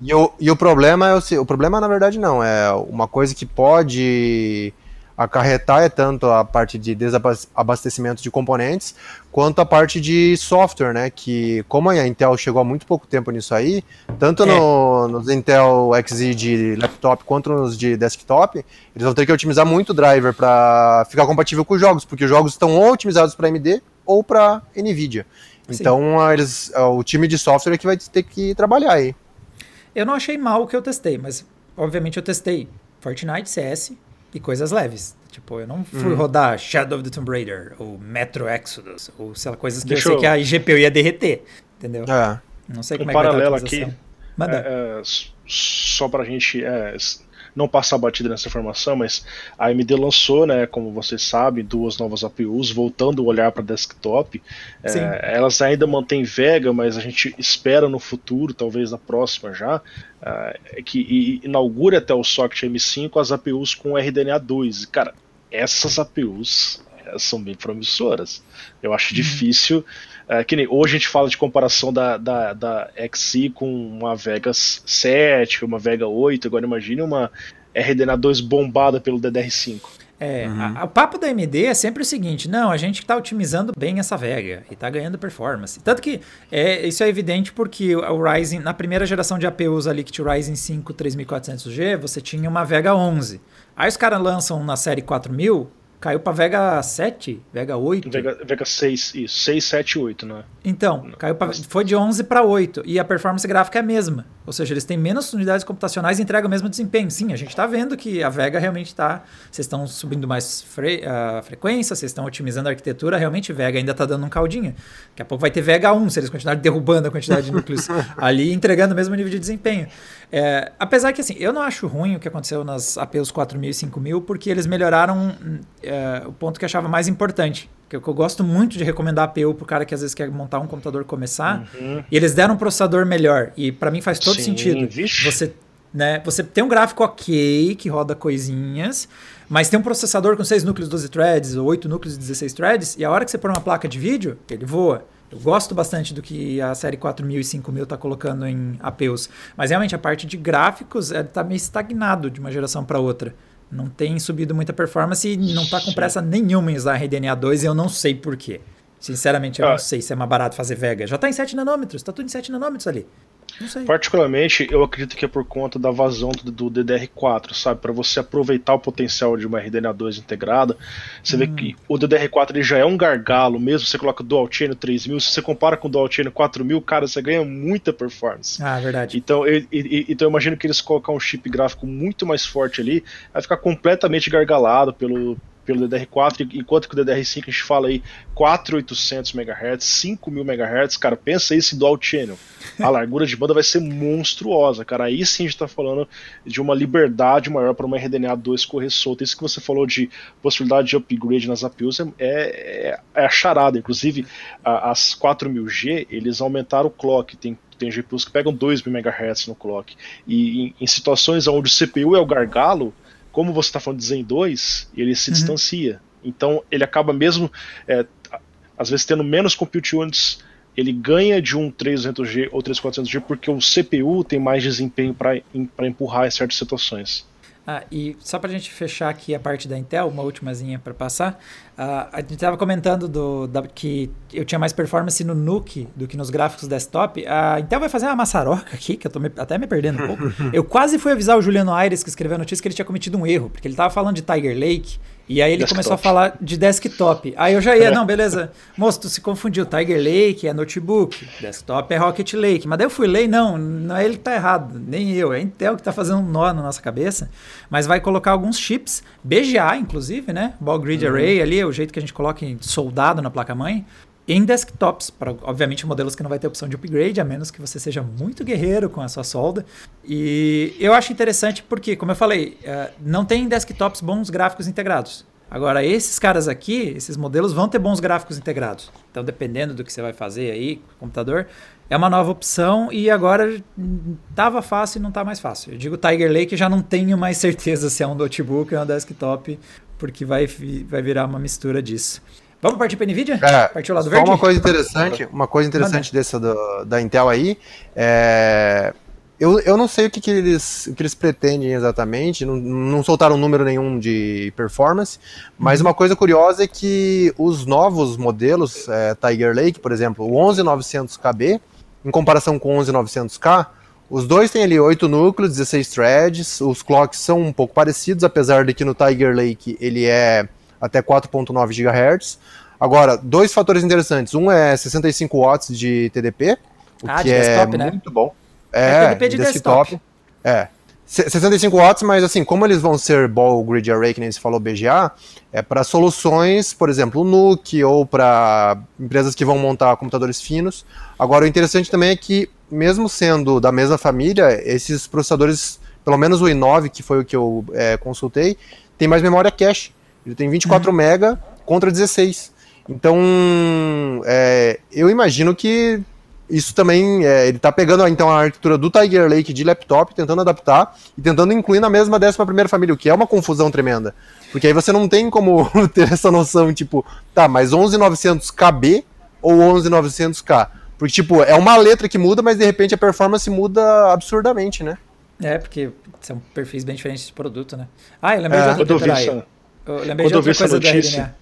E o, e o problema é o, o problema, na verdade, não. É uma coisa que pode acarretar é tanto a parte de desabastecimento de componentes, quanto a parte de software, né? Que como a Intel chegou há muito pouco tempo nisso aí, tanto é. no, nos Intel Xe de laptop quanto nos de desktop, eles vão ter que otimizar muito o driver para ficar compatível com os jogos, porque os jogos estão ou otimizados para AMD ou para Nvidia. Então eles, o time de software é que vai ter que trabalhar aí. Eu não achei mal o que eu testei, mas obviamente eu testei Fortnite, CS, e coisas leves. Tipo, eu não fui uhum. rodar Shadow of the Tomb Raider ou Metro Exodus ou sei lá, coisas que Deixa eu sei eu... que a GPU ia derreter, entendeu? É. Não sei um como é que vai paralelo aqui. Manda. É, é, só pra gente é, não passar batida nessa informação, mas a AMD lançou, né, como vocês sabem, duas novas APUs, voltando o olhar para desktop. É, elas ainda mantêm Vega, mas a gente espera no futuro, talvez na próxima já, é, que inaugure até o socket M5 as APUs com RDNA 2. Cara, essas APUs é, são bem promissoras. Eu acho uhum. difícil. É, que nem hoje a gente fala de comparação da, da, da XI com uma Vega 7, uma Vega 8, agora imagine uma RDNA 2 bombada pelo DDR5. É, uhum. a, o papo da AMD é sempre o seguinte: não, a gente está otimizando bem essa Vega e está ganhando performance. Tanto que é, isso é evidente porque o Ryzen, na primeira geração de APUs ali, que tinha o Ryzen 5 3400G, você tinha uma Vega 11. Aí os caras lançam na série 4000 Caiu para Vega 7, Vega 8. Vega, Vega 6, isso. 6, 7, 8, né? Então, caiu pra, foi de 11 para 8. E a performance gráfica é a mesma. Ou seja, eles têm menos unidades computacionais e entregam o mesmo desempenho. Sim, a gente está vendo que a Vega realmente está. Vocês estão subindo mais fre, uh, frequência, vocês estão otimizando a arquitetura. Realmente, Vega ainda está dando um caldinho. Daqui a pouco vai ter Vega 1, se eles continuarem derrubando a quantidade de núcleos <laughs> ali, entregando o mesmo nível de desempenho. É, apesar que, assim, eu não acho ruim o que aconteceu nas APUs 4000 e 5000, porque eles melhoraram é, o ponto que eu achava mais importante. Que eu, que eu gosto muito de recomendar a APU pro cara que às vezes quer montar um computador começar. Uhum. E eles deram um processador melhor. E para mim faz todo Sim, sentido. Vixe. Você né? Você tem um gráfico ok, que roda coisinhas, mas tem um processador com 6 núcleos, 12 threads, ou 8 núcleos, 16 threads, e a hora que você pôr uma placa de vídeo, ele voa. Eu gosto bastante do que a série 4000 e 5000 está colocando em APUs, mas realmente a parte de gráficos está meio estagnado de uma geração para outra. Não tem subido muita performance e não está com pressa nenhuma em usar RDNA 2 e eu não sei porquê. Sinceramente, eu ah. não sei se é mais barato fazer Vega. Já está em 7 nanômetros, está tudo em 7 nanômetros ali. Particularmente, eu acredito que é por conta da vazão do, do DDR4, sabe? Para você aproveitar o potencial de uma RDNA 2 integrada, você hum. vê que o DDR4 ele já é um gargalo, mesmo você coloca o Dual Chain 3000, se você compara com o Dual Chain 4000, cara, você ganha muita performance. Ah, verdade. Então eu, eu, então eu imagino que eles colocar um chip gráfico muito mais forte ali, vai ficar completamente gargalado pelo, pelo DDR4, enquanto que o DDR5 a gente fala aí 4800 MHz, 5000 MHz, cara, pensa isso em dual channel. A largura de banda vai ser monstruosa, cara. Aí sim a gente tá falando de uma liberdade maior para uma RDNA 2 correr solta. Isso que você falou de possibilidade de upgrade nas APUs é, é, é a charada. Inclusive, a, as 4000G, eles aumentaram o clock, tem tem GPUs que pegam 2.000 MHz no clock. E em, em, situações onde o CPU é o gargalo, como você está falando de Zen 2, ele se uhum. distancia. Então ele acaba mesmo, é, às vezes tendo menos compute units, ele ganha de um 300G ou 3400G porque o CPU tem mais desempenho para empurrar em certas situações. Ah, e só para a gente fechar aqui a parte da Intel, uma últimazinha para passar. Uh, a gente estava comentando do, da, que eu tinha mais performance no NUC do que nos gráficos desktop. A Intel vai fazer uma maçaroca aqui, que eu me, até me perdendo um pouco. <laughs> eu quase fui avisar o Juliano Aires, que escreveu a notícia, que ele tinha cometido um erro, porque ele estava falando de Tiger Lake e aí ele desktop. começou a falar de desktop. Aí eu já ia, não, <laughs> beleza. Moço, tu se confundiu. Tiger Lake é notebook, desktop é Rocket Lake. Mas daí eu fui ler, não, não é ele que tá errado, nem eu. É a Intel que tá fazendo um nó na nossa cabeça. Mas vai colocar alguns chips, BGA inclusive, né? Ball Grid uhum. Array ali, é o jeito que a gente coloca em soldado na placa-mãe em desktops, para obviamente modelos que não vai ter opção de upgrade, a menos que você seja muito guerreiro com a sua solda. E eu acho interessante porque, como eu falei, uh, não tem desktops bons gráficos integrados. Agora, esses caras aqui, esses modelos vão ter bons gráficos integrados. Então, dependendo do que você vai fazer aí com o computador, é uma nova opção e agora estava fácil e não está mais fácil. Eu digo Tiger Lake já não tenho mais certeza se é um notebook ou um desktop, porque vai, vai virar uma mistura disso. Vamos partir para a NVIDIA? É, Partiu lá do verde? uma coisa interessante, uma coisa interessante dessa do, da Intel aí, é, eu, eu não sei o que, que, eles, o que eles pretendem exatamente, não, não soltaram número nenhum de performance, mas uhum. uma coisa curiosa é que os novos modelos, é, Tiger Lake, por exemplo, o 11900KB, em comparação com o 11900K, os dois têm ali 8 núcleos, 16 threads, os clocks são um pouco parecidos, apesar de que no Tiger Lake ele é até 4.9 GHz. Agora, dois fatores interessantes. Um é 65 watts de TDP, o ah, que é desktop, né? muito bom. É, é TDP de desktop. desktop. É. 65 watts, mas assim, como eles vão ser Ball Grid Array, que nem se falou BGA, é para soluções, por exemplo, NUC ou para empresas que vão montar computadores finos. Agora, o interessante também é que, mesmo sendo da mesma família, esses processadores, pelo menos o i9, que foi o que eu é, consultei, tem mais memória cache. Ele tem 24 uhum. mega contra 16. Então, é, eu imagino que isso também, é, ele está pegando então a arquitetura do Tiger Lake de laptop, tentando adaptar e tentando incluir na mesma 11 primeira família, o que é uma confusão tremenda. Porque aí você não tem como <laughs> ter essa noção, tipo, tá, mas 11900KB ou 11900K? Porque, tipo, é uma letra que muda, mas de repente a performance muda absurdamente, né? É, porque são perfis bem diferentes de produto, né? Ah, eu lembrei é. de outra eu lembrei Quando de outra eu vi coisa essa notícia...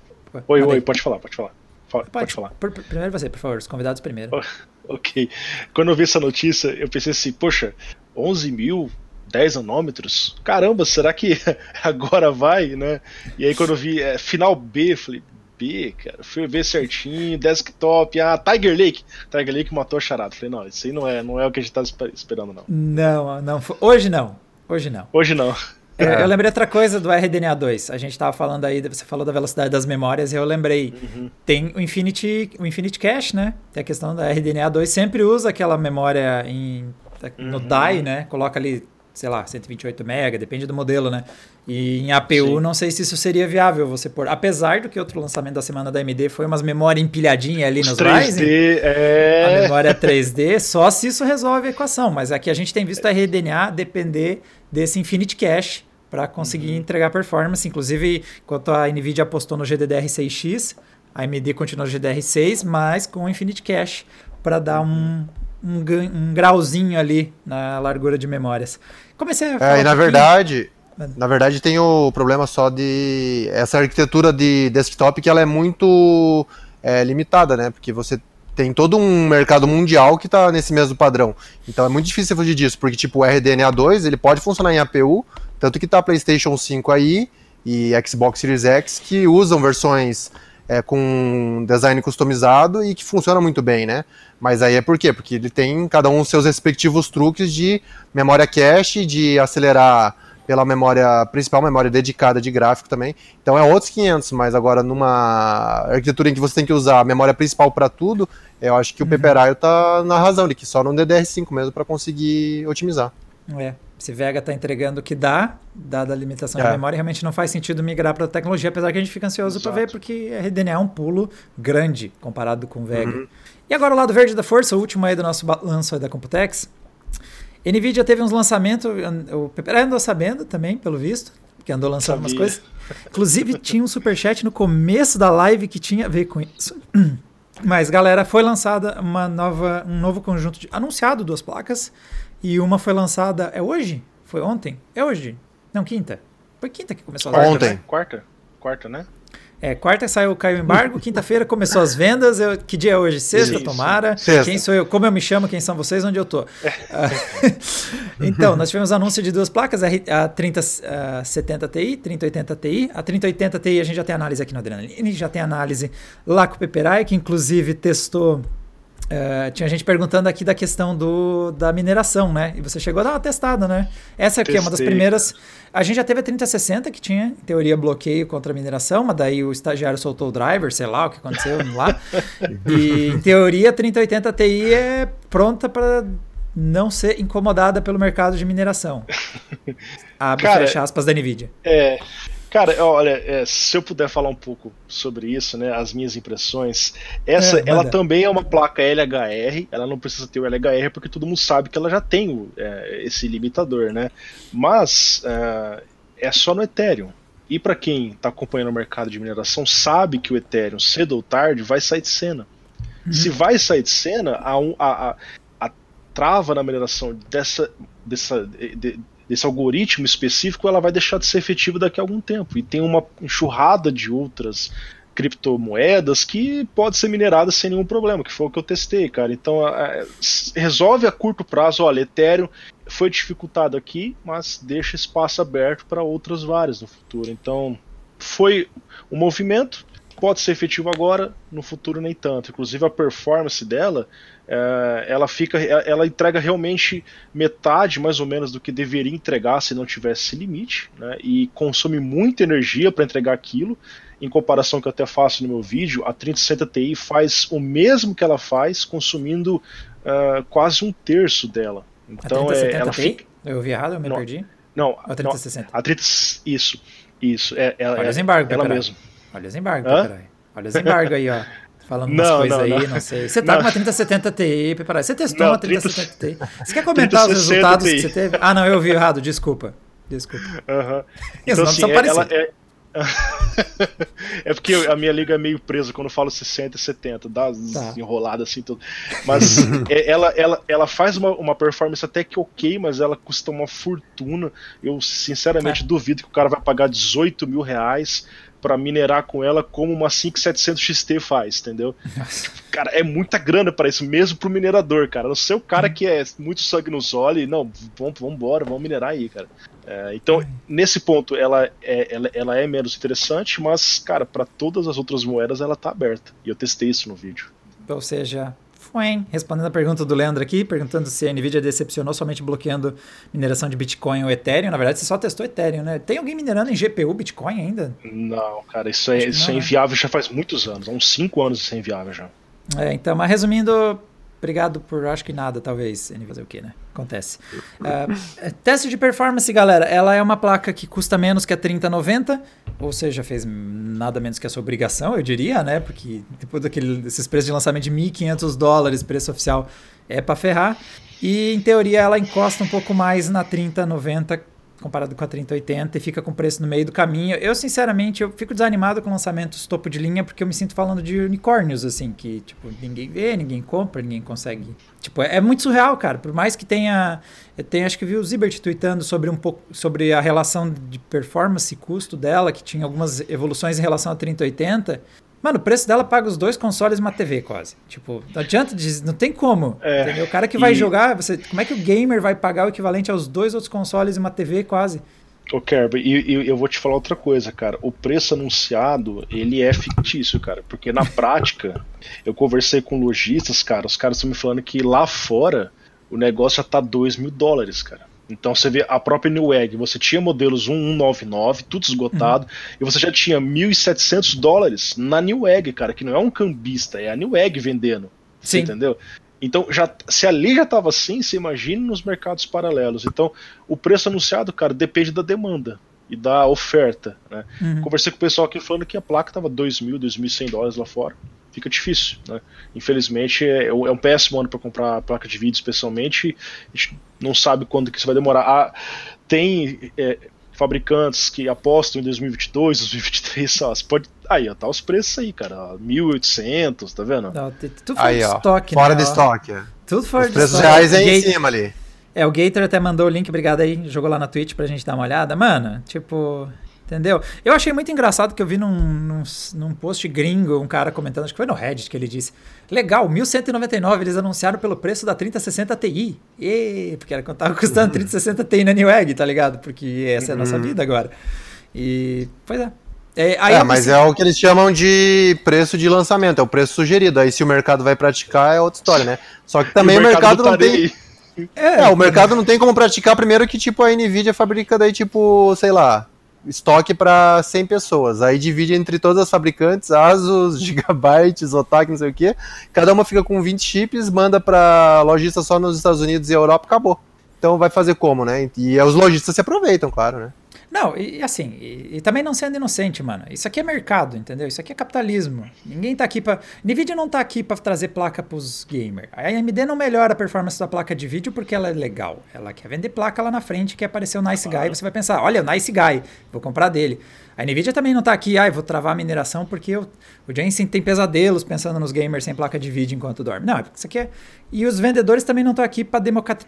Oi, oi, pode falar, pode falar. Pode, pode falar. Por, primeiro você, por favor, os convidados primeiro. <laughs> ok. Quando eu vi essa notícia, eu pensei assim, poxa, 11 mil 10 nanômetros? Caramba, será que <laughs> agora vai, né? E aí quando eu vi é, final B, falei, B, cara, fui ver certinho, desktop, ah, Tiger Lake. Tiger Lake matou a charada. Falei, não, isso aí não é, não é o que a gente tá esperando, não. Não, não, hoje não. Hoje não. Hoje não. É. Eu lembrei outra coisa do RDNA2. A gente estava falando aí, você falou da velocidade das memórias e eu lembrei. Uhum. Tem o Infinity, o Infinity Cache, né? Tem a questão da RDNA2, sempre usa aquela memória em, no uhum. DAI, né? Coloca ali sei lá, 128 MB, depende do modelo, né? E em APU, Sim. não sei se isso seria viável você pôr. Apesar do que outro lançamento da semana da AMD foi umas memórias empilhadinhas ali Os nos 3D, Ryzen. É... A memória 3D, só se isso resolve a equação. Mas aqui a gente tem visto a RDNA depender desse Infinite Cache para conseguir uhum. entregar performance. Inclusive, enquanto a NVIDIA apostou no GDDR6X, a AMD continua no GDR6, mas com Infinite Cache para dar um, um, um, grauzinho ali na largura de memórias. Comecei a falar. É, e na um verdade, na verdade tem o problema só de essa arquitetura de desktop que ela é muito é, limitada, né? Porque você tem todo um mercado mundial que está nesse mesmo padrão. Então é muito difícil fugir disso, porque tipo o RDNA2 ele pode funcionar em APU, tanto que tá PlayStation 5 aí e Xbox Series X que usam versões é, com design customizado e que funciona muito bem, né? Mas aí é por quê? Porque ele tem cada um seus respectivos truques de memória cache, de acelerar pela memória principal, memória dedicada de gráfico também. Então é outros 500, mas agora numa arquitetura em que você tem que usar a memória principal para tudo, eu acho que o uhum. Peperaio tá na razão de que só no DDR5 mesmo para conseguir otimizar. É. Se Vega está entregando o que dá, dada a limitação é. de memória, realmente não faz sentido migrar para a tecnologia, apesar que a gente fica ansioso para ver, porque RDNA é um pulo grande comparado com o Vega. Uhum. E agora o lado verde da força, o último aí do nosso balanço da Computex. NVIDIA teve uns lançamentos, o Pepe andou sabendo também, pelo visto, que andou lançando Sabia. umas coisas. Inclusive <laughs> tinha um superchat no começo da live que tinha a ver com isso. <clears throat> Mas, galera, foi lançada uma nova, um novo conjunto de. Anunciado duas placas e uma foi lançada. É hoje? Foi ontem? É hoje. Não, quinta. Foi quinta que começou as Ontem. Né? Quarta. Quarta, né? É, quarta saiu, caiu o embargo, quinta-feira começou as vendas. Eu, que dia é hoje? Sexta, Isso. tomara. Sexta. Quem sou eu? Como eu me chamo? Quem são vocês? Onde eu tô? <laughs> então, nós tivemos anúncio de duas placas, a 3070 Ti, 3080 Ti. A 3080 Ti a gente já tem análise aqui no Adrenaline, já tem análise lá com o Peperai, que inclusive testou Uh, tinha gente perguntando aqui da questão do, da mineração, né? E você chegou a dar uma testada, né? Essa aqui Testei. é uma das primeiras. A gente já teve a 3060, que tinha, em teoria, bloqueio contra a mineração, mas daí o estagiário soltou o driver, sei lá o que aconteceu lá. e, em teoria, a 3080 Ti é pronta para não ser incomodada pelo mercado de mineração. Abre e fecha aspas da NVIDIA. É. Cara, olha, é, se eu puder falar um pouco sobre isso, né, as minhas impressões, essa, é, ela também é uma placa LHR, ela não precisa ter o LHR porque todo mundo sabe que ela já tem o, é, esse limitador, né? Mas é, é só no Ethereum. E para quem está acompanhando o mercado de mineração sabe que o Ethereum cedo ou tarde vai sair de cena. Uhum. Se vai sair de cena, a, a, a, a trava na mineração dessa, dessa, de, desse algoritmo específico, ela vai deixar de ser efetiva daqui a algum tempo. E tem uma enxurrada de outras criptomoedas que pode ser minerada sem nenhum problema, que foi o que eu testei, cara. Então, é, resolve a curto prazo, olha, Ethereum foi dificultado aqui, mas deixa espaço aberto para outras várias no futuro. Então, foi um movimento, pode ser efetivo agora, no futuro nem tanto. Inclusive a performance dela é, ela fica, é, ela entrega realmente metade mais ou menos do que deveria entregar se não tivesse limite, né, e consome muita energia para entregar aquilo. Em comparação que eu até faço no meu vídeo, a 3060 Ti faz o mesmo que ela faz, consumindo uh, quase um terço dela. Então a 3070 é, ela Ti? Fica... Eu ouvi errado, eu me não, perdi. Não, a 3060. Não, a 30, isso, isso. É, ela, Olha é, os embargos, ela mesmo. Olha os embargos, Olha os embargos aí, ó. Falando umas não, coisas não, aí, não. não. sei. Você <laughs> tá não. com uma 3070 Ti preparada. Você testou uma 3070 Ti. Você quer comentar os resultados que você teve? Ah, não, eu vi errado, desculpa. Desculpa. Uh <laughs> -huh. Então, assim, ela é... <laughs> é porque a minha liga é meio presa quando eu falo 60 e 70, dá tá. enrolada assim tudo. Mas é, ela, ela, ela faz uma, uma performance até que ok, mas ela custa uma fortuna. Eu sinceramente é. duvido que o cara vai pagar 18 mil reais para minerar com ela como uma 5700 XT faz, entendeu? cara, é muita grana para isso, mesmo pro minerador, cara. Não sei o cara que é muito sangue nos olhos, não, vamos, vamos embora, vamos minerar aí, cara. É, então, nesse ponto, ela é, ela, ela é menos interessante, mas, cara, para todas as outras moedas ela tá aberta. E eu testei isso no vídeo. Ou seja. Respondendo a pergunta do Leandro aqui, perguntando se a Nvidia decepcionou somente bloqueando mineração de Bitcoin ou Ethereum. Na verdade, você só testou Ethereum, né? Tem alguém minerando em GPU Bitcoin ainda? Não, cara, isso é, isso é né? inviável já faz muitos anos. Há uns 5 anos isso é inviável já. É, então, mas resumindo, Obrigado por acho que nada, talvez. Ele fazer o quê, né? Acontece. Uh, teste de performance, galera. Ela é uma placa que custa menos que a 3090, ou seja, fez nada menos que a sua obrigação, eu diria, né? Porque depois daqueles preços de lançamento de 1.500 dólares, preço oficial, é para ferrar. E em teoria ela encosta um pouco mais na 3090 comparado com a 3080 e fica com preço no meio do caminho. Eu, sinceramente, eu fico desanimado com lançamentos topo de linha porque eu me sinto falando de unicórnios, assim, que, tipo, ninguém vê, ninguém compra, ninguém consegue. Tipo, é, é muito surreal, cara. Por mais que tenha. Tem, acho que vi o Zibert tweetando sobre um pouco sobre a relação de performance e custo dela, que tinha algumas evoluções em relação à 3080. Mano, o preço dela paga os dois consoles e uma TV quase. Tipo, não adianta, não tem como. É, o cara que vai e... jogar, você, como é que o gamer vai pagar o equivalente aos dois outros consoles e uma TV quase? Ô, Kerber, e, e, eu vou te falar outra coisa, cara. O preço anunciado, ele é fictício, cara. Porque na prática, <laughs> eu conversei com lojistas, cara. Os caras estão me falando que lá fora o negócio já tá 2 mil dólares, cara. Então você vê a própria Newegg, você tinha modelos 1199, tudo esgotado, uhum. e você já tinha 1.700 dólares na Newegg, cara, que não é um cambista, é a Newegg vendendo. Sim. entendeu? Então, já, se ali já estava assim, você imagina nos mercados paralelos. Então, o preço anunciado, cara, depende da demanda e da oferta. Né? Uhum. Conversei com o pessoal aqui falando que a placa estava 2.000, 2.100 dólares lá fora fica difícil. Né? Infelizmente é, é, um péssimo ano para comprar placa de vídeo, especialmente. A gente não sabe quando que isso vai demorar. Ah, tem é, fabricantes que apostam em 2022, 2023, só, pode. Aí, ó, tá os preços aí, cara. 1.800, tá vendo? Não, tudo fora aí, de estoque, ó, Fora né? de estoque. É. Tudo fora os de preços estoque. reais é em cima ali. É, o Gator até mandou o link, obrigado aí, jogou lá na Twitch pra gente dar uma olhada. Mano, tipo, Entendeu? Eu achei muito engraçado que eu vi num, num, num, post gringo um cara comentando, acho que foi no Reddit que ele disse: Legal, 1199 eles anunciaram pelo preço da 3060 Ti. E, porque era quando tava custando 3060 Ti na Newegg, tá ligado? Porque essa é a nossa uhum. vida agora. E, pois é. É, é mas é o que eles chamam de preço de lançamento, é o preço sugerido. Aí se o mercado vai praticar é outra história, né? Só que também o mercado, o mercado não tem. É, é, o mercado não tem como praticar primeiro que tipo a Nvidia fabrica daí tipo, sei lá, estoque para 100 pessoas. Aí divide entre todas as fabricantes, Asus, <laughs> Gigabyte, Zotac, não sei o que. Cada uma fica com 20 chips, manda para lojista só nos Estados Unidos e Europa, acabou. Então vai fazer como, né? E os lojistas se aproveitam, claro, né? Não, e assim, e, e, também não sendo inocente, mano. Isso aqui é mercado, entendeu? Isso aqui é capitalismo. Ninguém tá aqui pra. Nvidia não tá aqui pra trazer placa pros gamers. A AMD não melhora a performance da placa de vídeo porque ela é legal. Ela quer vender placa lá na frente, quer aparecer o Nice Guy. Você vai pensar, olha, o Nice Guy, vou comprar dele. A Nvidia também não está aqui, ah, vou travar a mineração porque eu, o Jensen tem pesadelos pensando nos gamers sem placa de vídeo enquanto dorme. Não, é porque isso aqui é. E os vendedores também não estão aqui para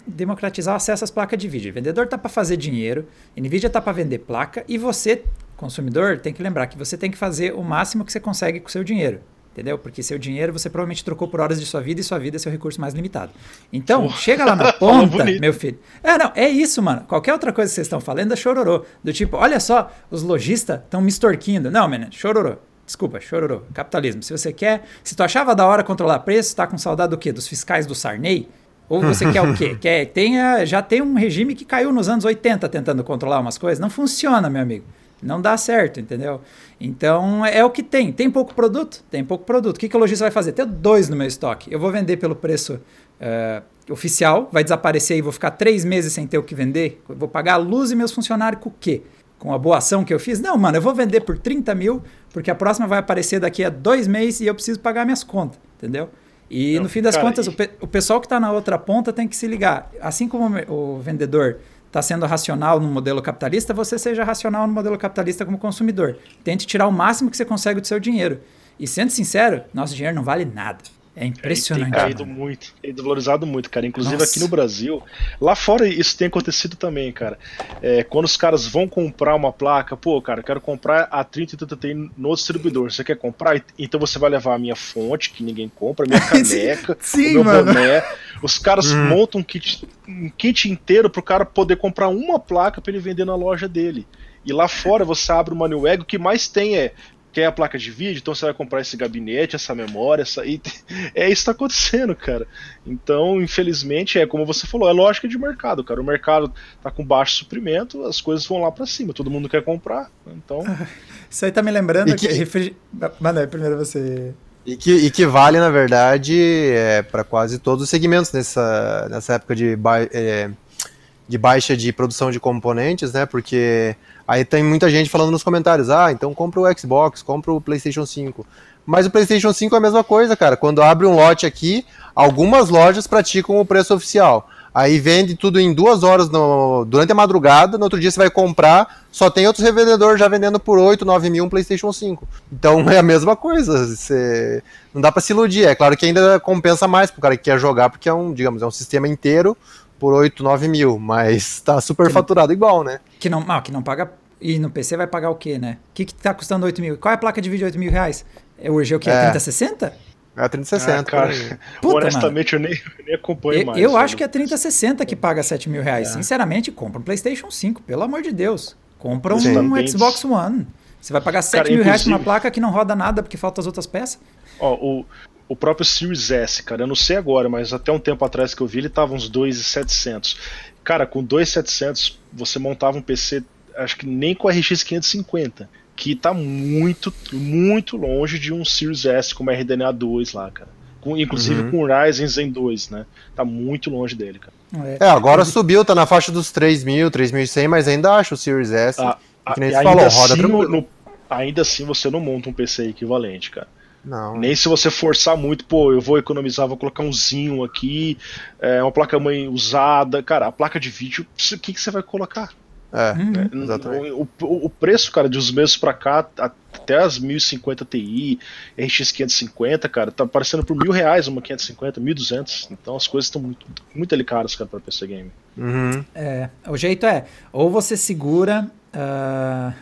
democratizar o acesso às placas de vídeo. O vendedor está para fazer dinheiro, a Nvidia está para vender placa e você, consumidor, tem que lembrar que você tem que fazer o máximo que você consegue com o seu dinheiro entendeu? Porque seu dinheiro você provavelmente trocou por horas de sua vida e sua vida é seu recurso mais limitado. Então, chega lá <laughs> na ponta, meu filho. É, não, é isso, mano. Qualquer outra coisa que vocês estão falando é chororô. Do tipo, olha só, os lojistas estão me extorquindo. Não, menino, chororô. Desculpa, chororô. Capitalismo. Se você quer, se tu achava da hora controlar preço, tá com saudade do quê? Dos fiscais do Sarney? Ou você quer o quê? <laughs> Quer, tenha, já tem um regime que caiu nos anos 80 tentando controlar umas coisas. Não funciona, meu amigo. Não dá certo, entendeu? Então é o que tem. Tem pouco produto? Tem pouco produto. O que, que o lojista vai fazer? Tem dois no meu estoque. Eu vou vender pelo preço uh, oficial, vai desaparecer e vou ficar três meses sem ter o que vender. Eu vou pagar a luz e meus funcionários com o quê? Com a boa ação que eu fiz? Não, mano, eu vou vender por 30 mil, porque a próxima vai aparecer daqui a dois meses e eu preciso pagar minhas contas, entendeu? E Não, no fim das cara, contas, e... o, pe o pessoal que está na outra ponta tem que se ligar. Assim como o vendedor está sendo racional no modelo capitalista, você seja racional no modelo capitalista como consumidor. Tente tirar o máximo que você consegue do seu dinheiro. E sendo sincero, nosso dinheiro não vale nada. É impressionante. Tem caído mano. muito, tem valorizado muito, cara. Inclusive Nossa. aqui no Brasil, lá fora isso tem acontecido também, cara. É, quando os caras vão comprar uma placa, pô, cara, quero comprar a 30 Ti no distribuidor. Você quer comprar? Então você vai levar a minha fonte, que ninguém compra, a minha <laughs> caneca, Sim, o meu mano. boné. Os caras hum. montam um kit, um kit inteiro pro cara poder comprar uma placa para ele vender na loja dele. E lá fora você abre o Manuel Ego, o que mais tem é quer a placa de vídeo, então você vai comprar esse gabinete, essa memória, essa. E <laughs> é isso que tá acontecendo, cara. Então, infelizmente, é como você falou, é lógica de mercado, cara. O mercado tá com baixo suprimento, as coisas vão lá para cima, todo mundo quer comprar. Então. <laughs> Isso aí tá me lembrando que. que... Refrig... Mano, primeiro você. E que, e que vale, na verdade, é, para quase todos os segmentos nessa, nessa época de, ba é, de baixa de produção de componentes, né? Porque Aí tem muita gente falando nos comentários: ah, então compra o Xbox, compra o PlayStation 5. Mas o PlayStation 5 é a mesma coisa, cara. Quando abre um lote aqui, algumas lojas praticam o preço oficial. Aí vende tudo em duas horas no, durante a madrugada, no outro dia você vai comprar, só tem outros revendedores já vendendo por 8, 9 mil um PlayStation 5. Então <laughs> é a mesma coisa. Você, não dá para se iludir. É claro que ainda compensa mais pro cara que quer jogar, porque é um, digamos, é um sistema inteiro por 8, 9 mil, mas tá super faturado igual, né? Que não, ah, que não paga. E no PC vai pagar o quê, né? O que, que tá custando 8 mil? Qual é a placa de vídeo 8 mil reais? É, hoje é o que? É 3060? É a 3060. Ah, cara, <laughs> Puta, honestamente, eu nem, eu nem acompanho eu, mais. Eu acho que é 3060 que paga 7 mil reais. É. Sinceramente, compra um PlayStation 5, pelo amor de Deus. Compra um, um Xbox One. Você vai pagar 7 cara, mil reais por uma placa que não roda nada porque faltam as outras peças. Ó, o, o próprio Series S, cara, eu não sei agora, mas até um tempo atrás que eu vi, ele tava uns 2,700. Cara, com 2,700 você montava um PC, acho que nem com a RX 550, que tá muito, muito longe de um Series S como RDNA 2 lá, cara. Com, inclusive uhum. com o Ryzen Zen 2, né? Tá muito longe dele, cara. É, é agora subiu, tá na faixa dos 3.000, 3.100, mas ainda acho o Series S. Ah, que nem você falou, roda assim, no, ainda assim você não monta um PC equivalente, cara. Não. Nem se você forçar muito, pô, eu vou economizar, vou colocar um zinho aqui, é, uma placa-mãe usada. Cara, a placa de vídeo, o que, que você vai colocar? É, uhum. exatamente. O, o, o, preço, cara, de uns meses pra cá, até as 1050 Ti, RX 550, cara, tá aparecendo por mil reais uma 550, 1200. Então as coisas estão muito, muito delicadas, cara, pra PC Game. Uhum. É, o jeito é, ou você segura Uh,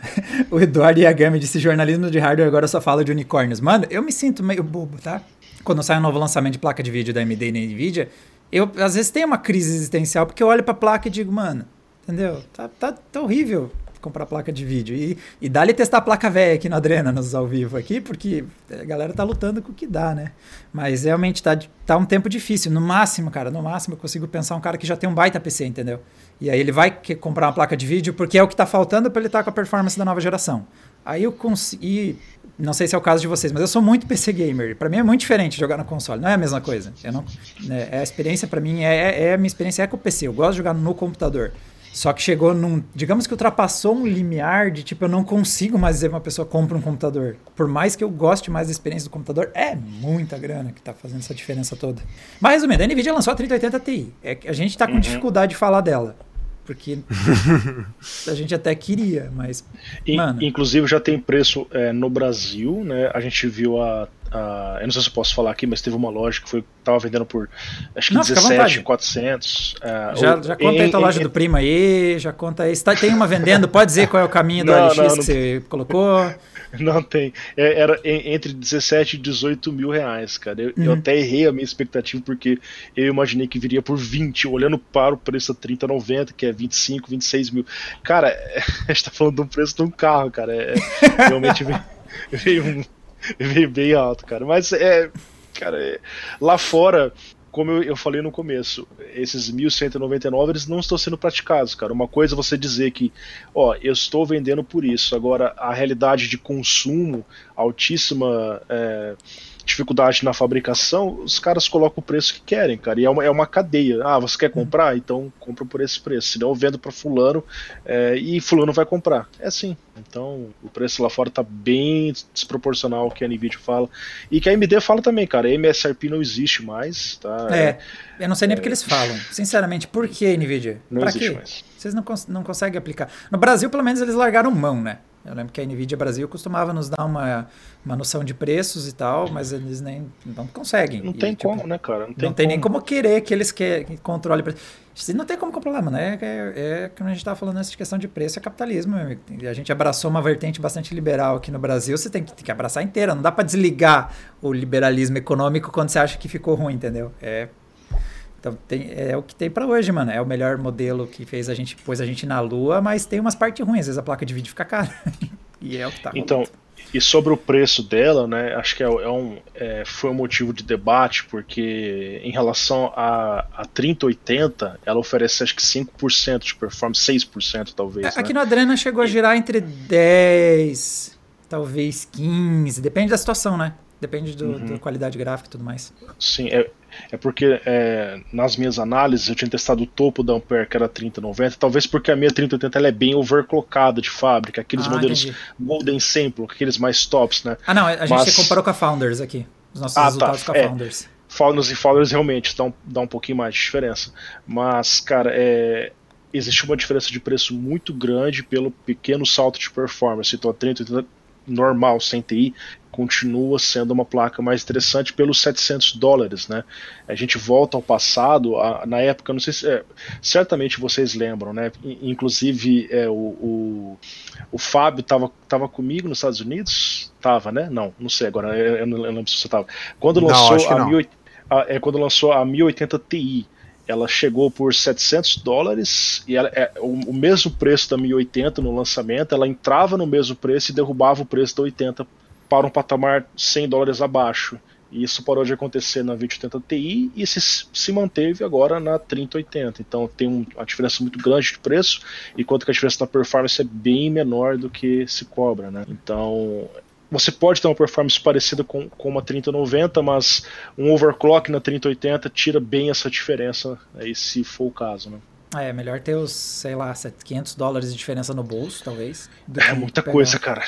<laughs> o Eduardo Yagami disse jornalismo de hardware agora só fala de unicórnios. Mano, eu me sinto meio bobo, tá? Quando sai um novo lançamento de placa de vídeo da AMD e da Nvidia, eu às vezes tenho uma crise existencial porque eu olho pra placa e digo, mano, entendeu? Tá, tá, tá horrível comprar placa de vídeo. E, e dá-lhe testar a placa velha aqui no Adrena, nos ao vivo aqui, porque a galera tá lutando com o que dá, né? Mas realmente tá, tá um tempo difícil. No máximo, cara, no máximo eu consigo pensar um cara que já tem um baita PC, entendeu? E aí ele vai comprar uma placa de vídeo porque é o que está faltando para ele estar tá com a performance da nova geração. Aí eu consegui. Não sei se é o caso de vocês, mas eu sou muito PC gamer. Para mim é muito diferente jogar no console. Não é a mesma coisa. Eu não, é a experiência para mim é, é, é, a minha experiência é com o PC. Eu gosto de jogar no computador. Só que chegou num. Digamos que ultrapassou um limiar de tipo, eu não consigo mais dizer uma pessoa compra um computador. Por mais que eu goste mais da experiência do computador, é muita grana que tá fazendo essa diferença toda. Mas resumindo, a Nvidia lançou a 3080 Ti. É que a gente tá com uhum. dificuldade de falar dela. Porque <laughs> a gente até queria, mas. mano. Inclusive já tem preço é, no Brasil, né? A gente viu a, a, Eu não sei se eu posso falar aqui, mas teve uma loja que foi tava vendendo por acho que 17,400. É, já, já conta aí tua loja em, do primo aí, já conta aí. Tá, tem uma vendendo, pode dizer qual é o caminho do não, LX não, não, que você colocou. <laughs> Não tem. É, era entre 17 e 18 mil reais, cara. Eu, uhum. eu, até errei a minha expectativa, porque eu imaginei que viria por 20, olhando para o preço a 30, 90, que é 25, 26 mil. Cara, <laughs> a gente tá falando do preço de um carro, cara. É, realmente <laughs> veio, veio, um, <laughs> veio bem alto, cara. Mas é. Cara, é, lá fora como eu, eu, falei no começo, esses 1199 eles não estão sendo praticados, cara. Uma coisa é você dizer que, ó, eu estou vendendo por isso. Agora, a realidade de consumo altíssima. É, dificuldade na fabricação, os caras colocam o preço que querem, cara. E é uma, é uma cadeia. Ah, você quer comprar? Então compra por esse preço. Senão eu vendo para fulano é, e fulano vai comprar. É assim. Então o preço lá fora tá bem desproporcional ao que a Nvidia fala. E que a AMD fala também, cara. A MSRP não existe mais, tá? É, eu não sei nem é, porque eles falam. Sinceramente, por que Nvidia? Não pra existe quê? mais. Vocês não, cons não conseguem aplicar. No Brasil, pelo menos, eles largaram mão, né? Eu lembro que a Nvidia Brasil costumava nos dar uma, uma noção de preços e tal, mas eles nem não conseguem. Não tem tipo, como, né, cara? Não tem, não tem nem como querer que eles que, que controle preço. Não tem como controlar, mano. É, é, é como a gente estava falando nessa questão de preço, é capitalismo. A gente abraçou uma vertente bastante liberal aqui no Brasil, você tem que, tem que abraçar inteira. Não dá para desligar o liberalismo econômico quando você acha que ficou ruim, entendeu? É então tem, é o que tem para hoje, mano. É o melhor modelo que fez a gente, pôs a gente na lua, mas tem umas partes ruins. Às vezes a placa de vídeo fica cara. <laughs> e é o que tá. Então, e sobre o preço dela, né? Acho que é, é um, é, foi um motivo de debate, porque em relação a, a 3080, ela oferece acho que 5% de performance, 6% talvez. É, aqui né? no Adrena chegou a girar entre 10, talvez 15, depende da situação, né? Depende do, uhum. da qualidade gráfica e tudo mais. Sim, é, é porque é, nas minhas análises eu tinha testado o topo da Ampere, que era 3090, talvez porque a minha 3080 ela é bem overclocada de fábrica, aqueles ah, modelos entendi. Golden Sample, aqueles mais tops, né? Ah, não, a gente Mas... comparou com a Founders aqui, os nossos ah, tá. resultados tá, com a é, Founders. Founders e Founders realmente dá um, dá um pouquinho mais de diferença. Mas, cara, é, existe uma diferença de preço muito grande pelo pequeno salto de performance. Então a 3080 normal, sem TI, continua sendo uma placa mais interessante pelos 700 dólares, né? A gente volta ao passado, a, na época, não sei se é, certamente vocês lembram, né? Inclusive é, o, o, o Fábio estava tava comigo nos Estados Unidos, tava, né? Não, não sei agora, eu, eu não lembro se você estava. Quando lançou não, a, 1080, a, é quando lançou a 1080 Ti, ela chegou por 700 dólares e ela, é, o, o, mesmo preço da 1080 no lançamento, ela entrava no mesmo preço e derrubava o preço da 80 para um patamar 100 dólares abaixo. E isso parou de acontecer na 2080 Ti e se, se manteve agora na 3080. Então tem um, uma diferença muito grande de preço, enquanto que a diferença da performance é bem menor do que se cobra. Né? Então você pode ter uma performance parecida com, com uma 3090, mas um overclock na 3080 tira bem essa diferença aí, se for o caso. Né? É, melhor ter os, sei lá, 500 dólares de diferença no bolso, talvez. É muita pegar... coisa, cara.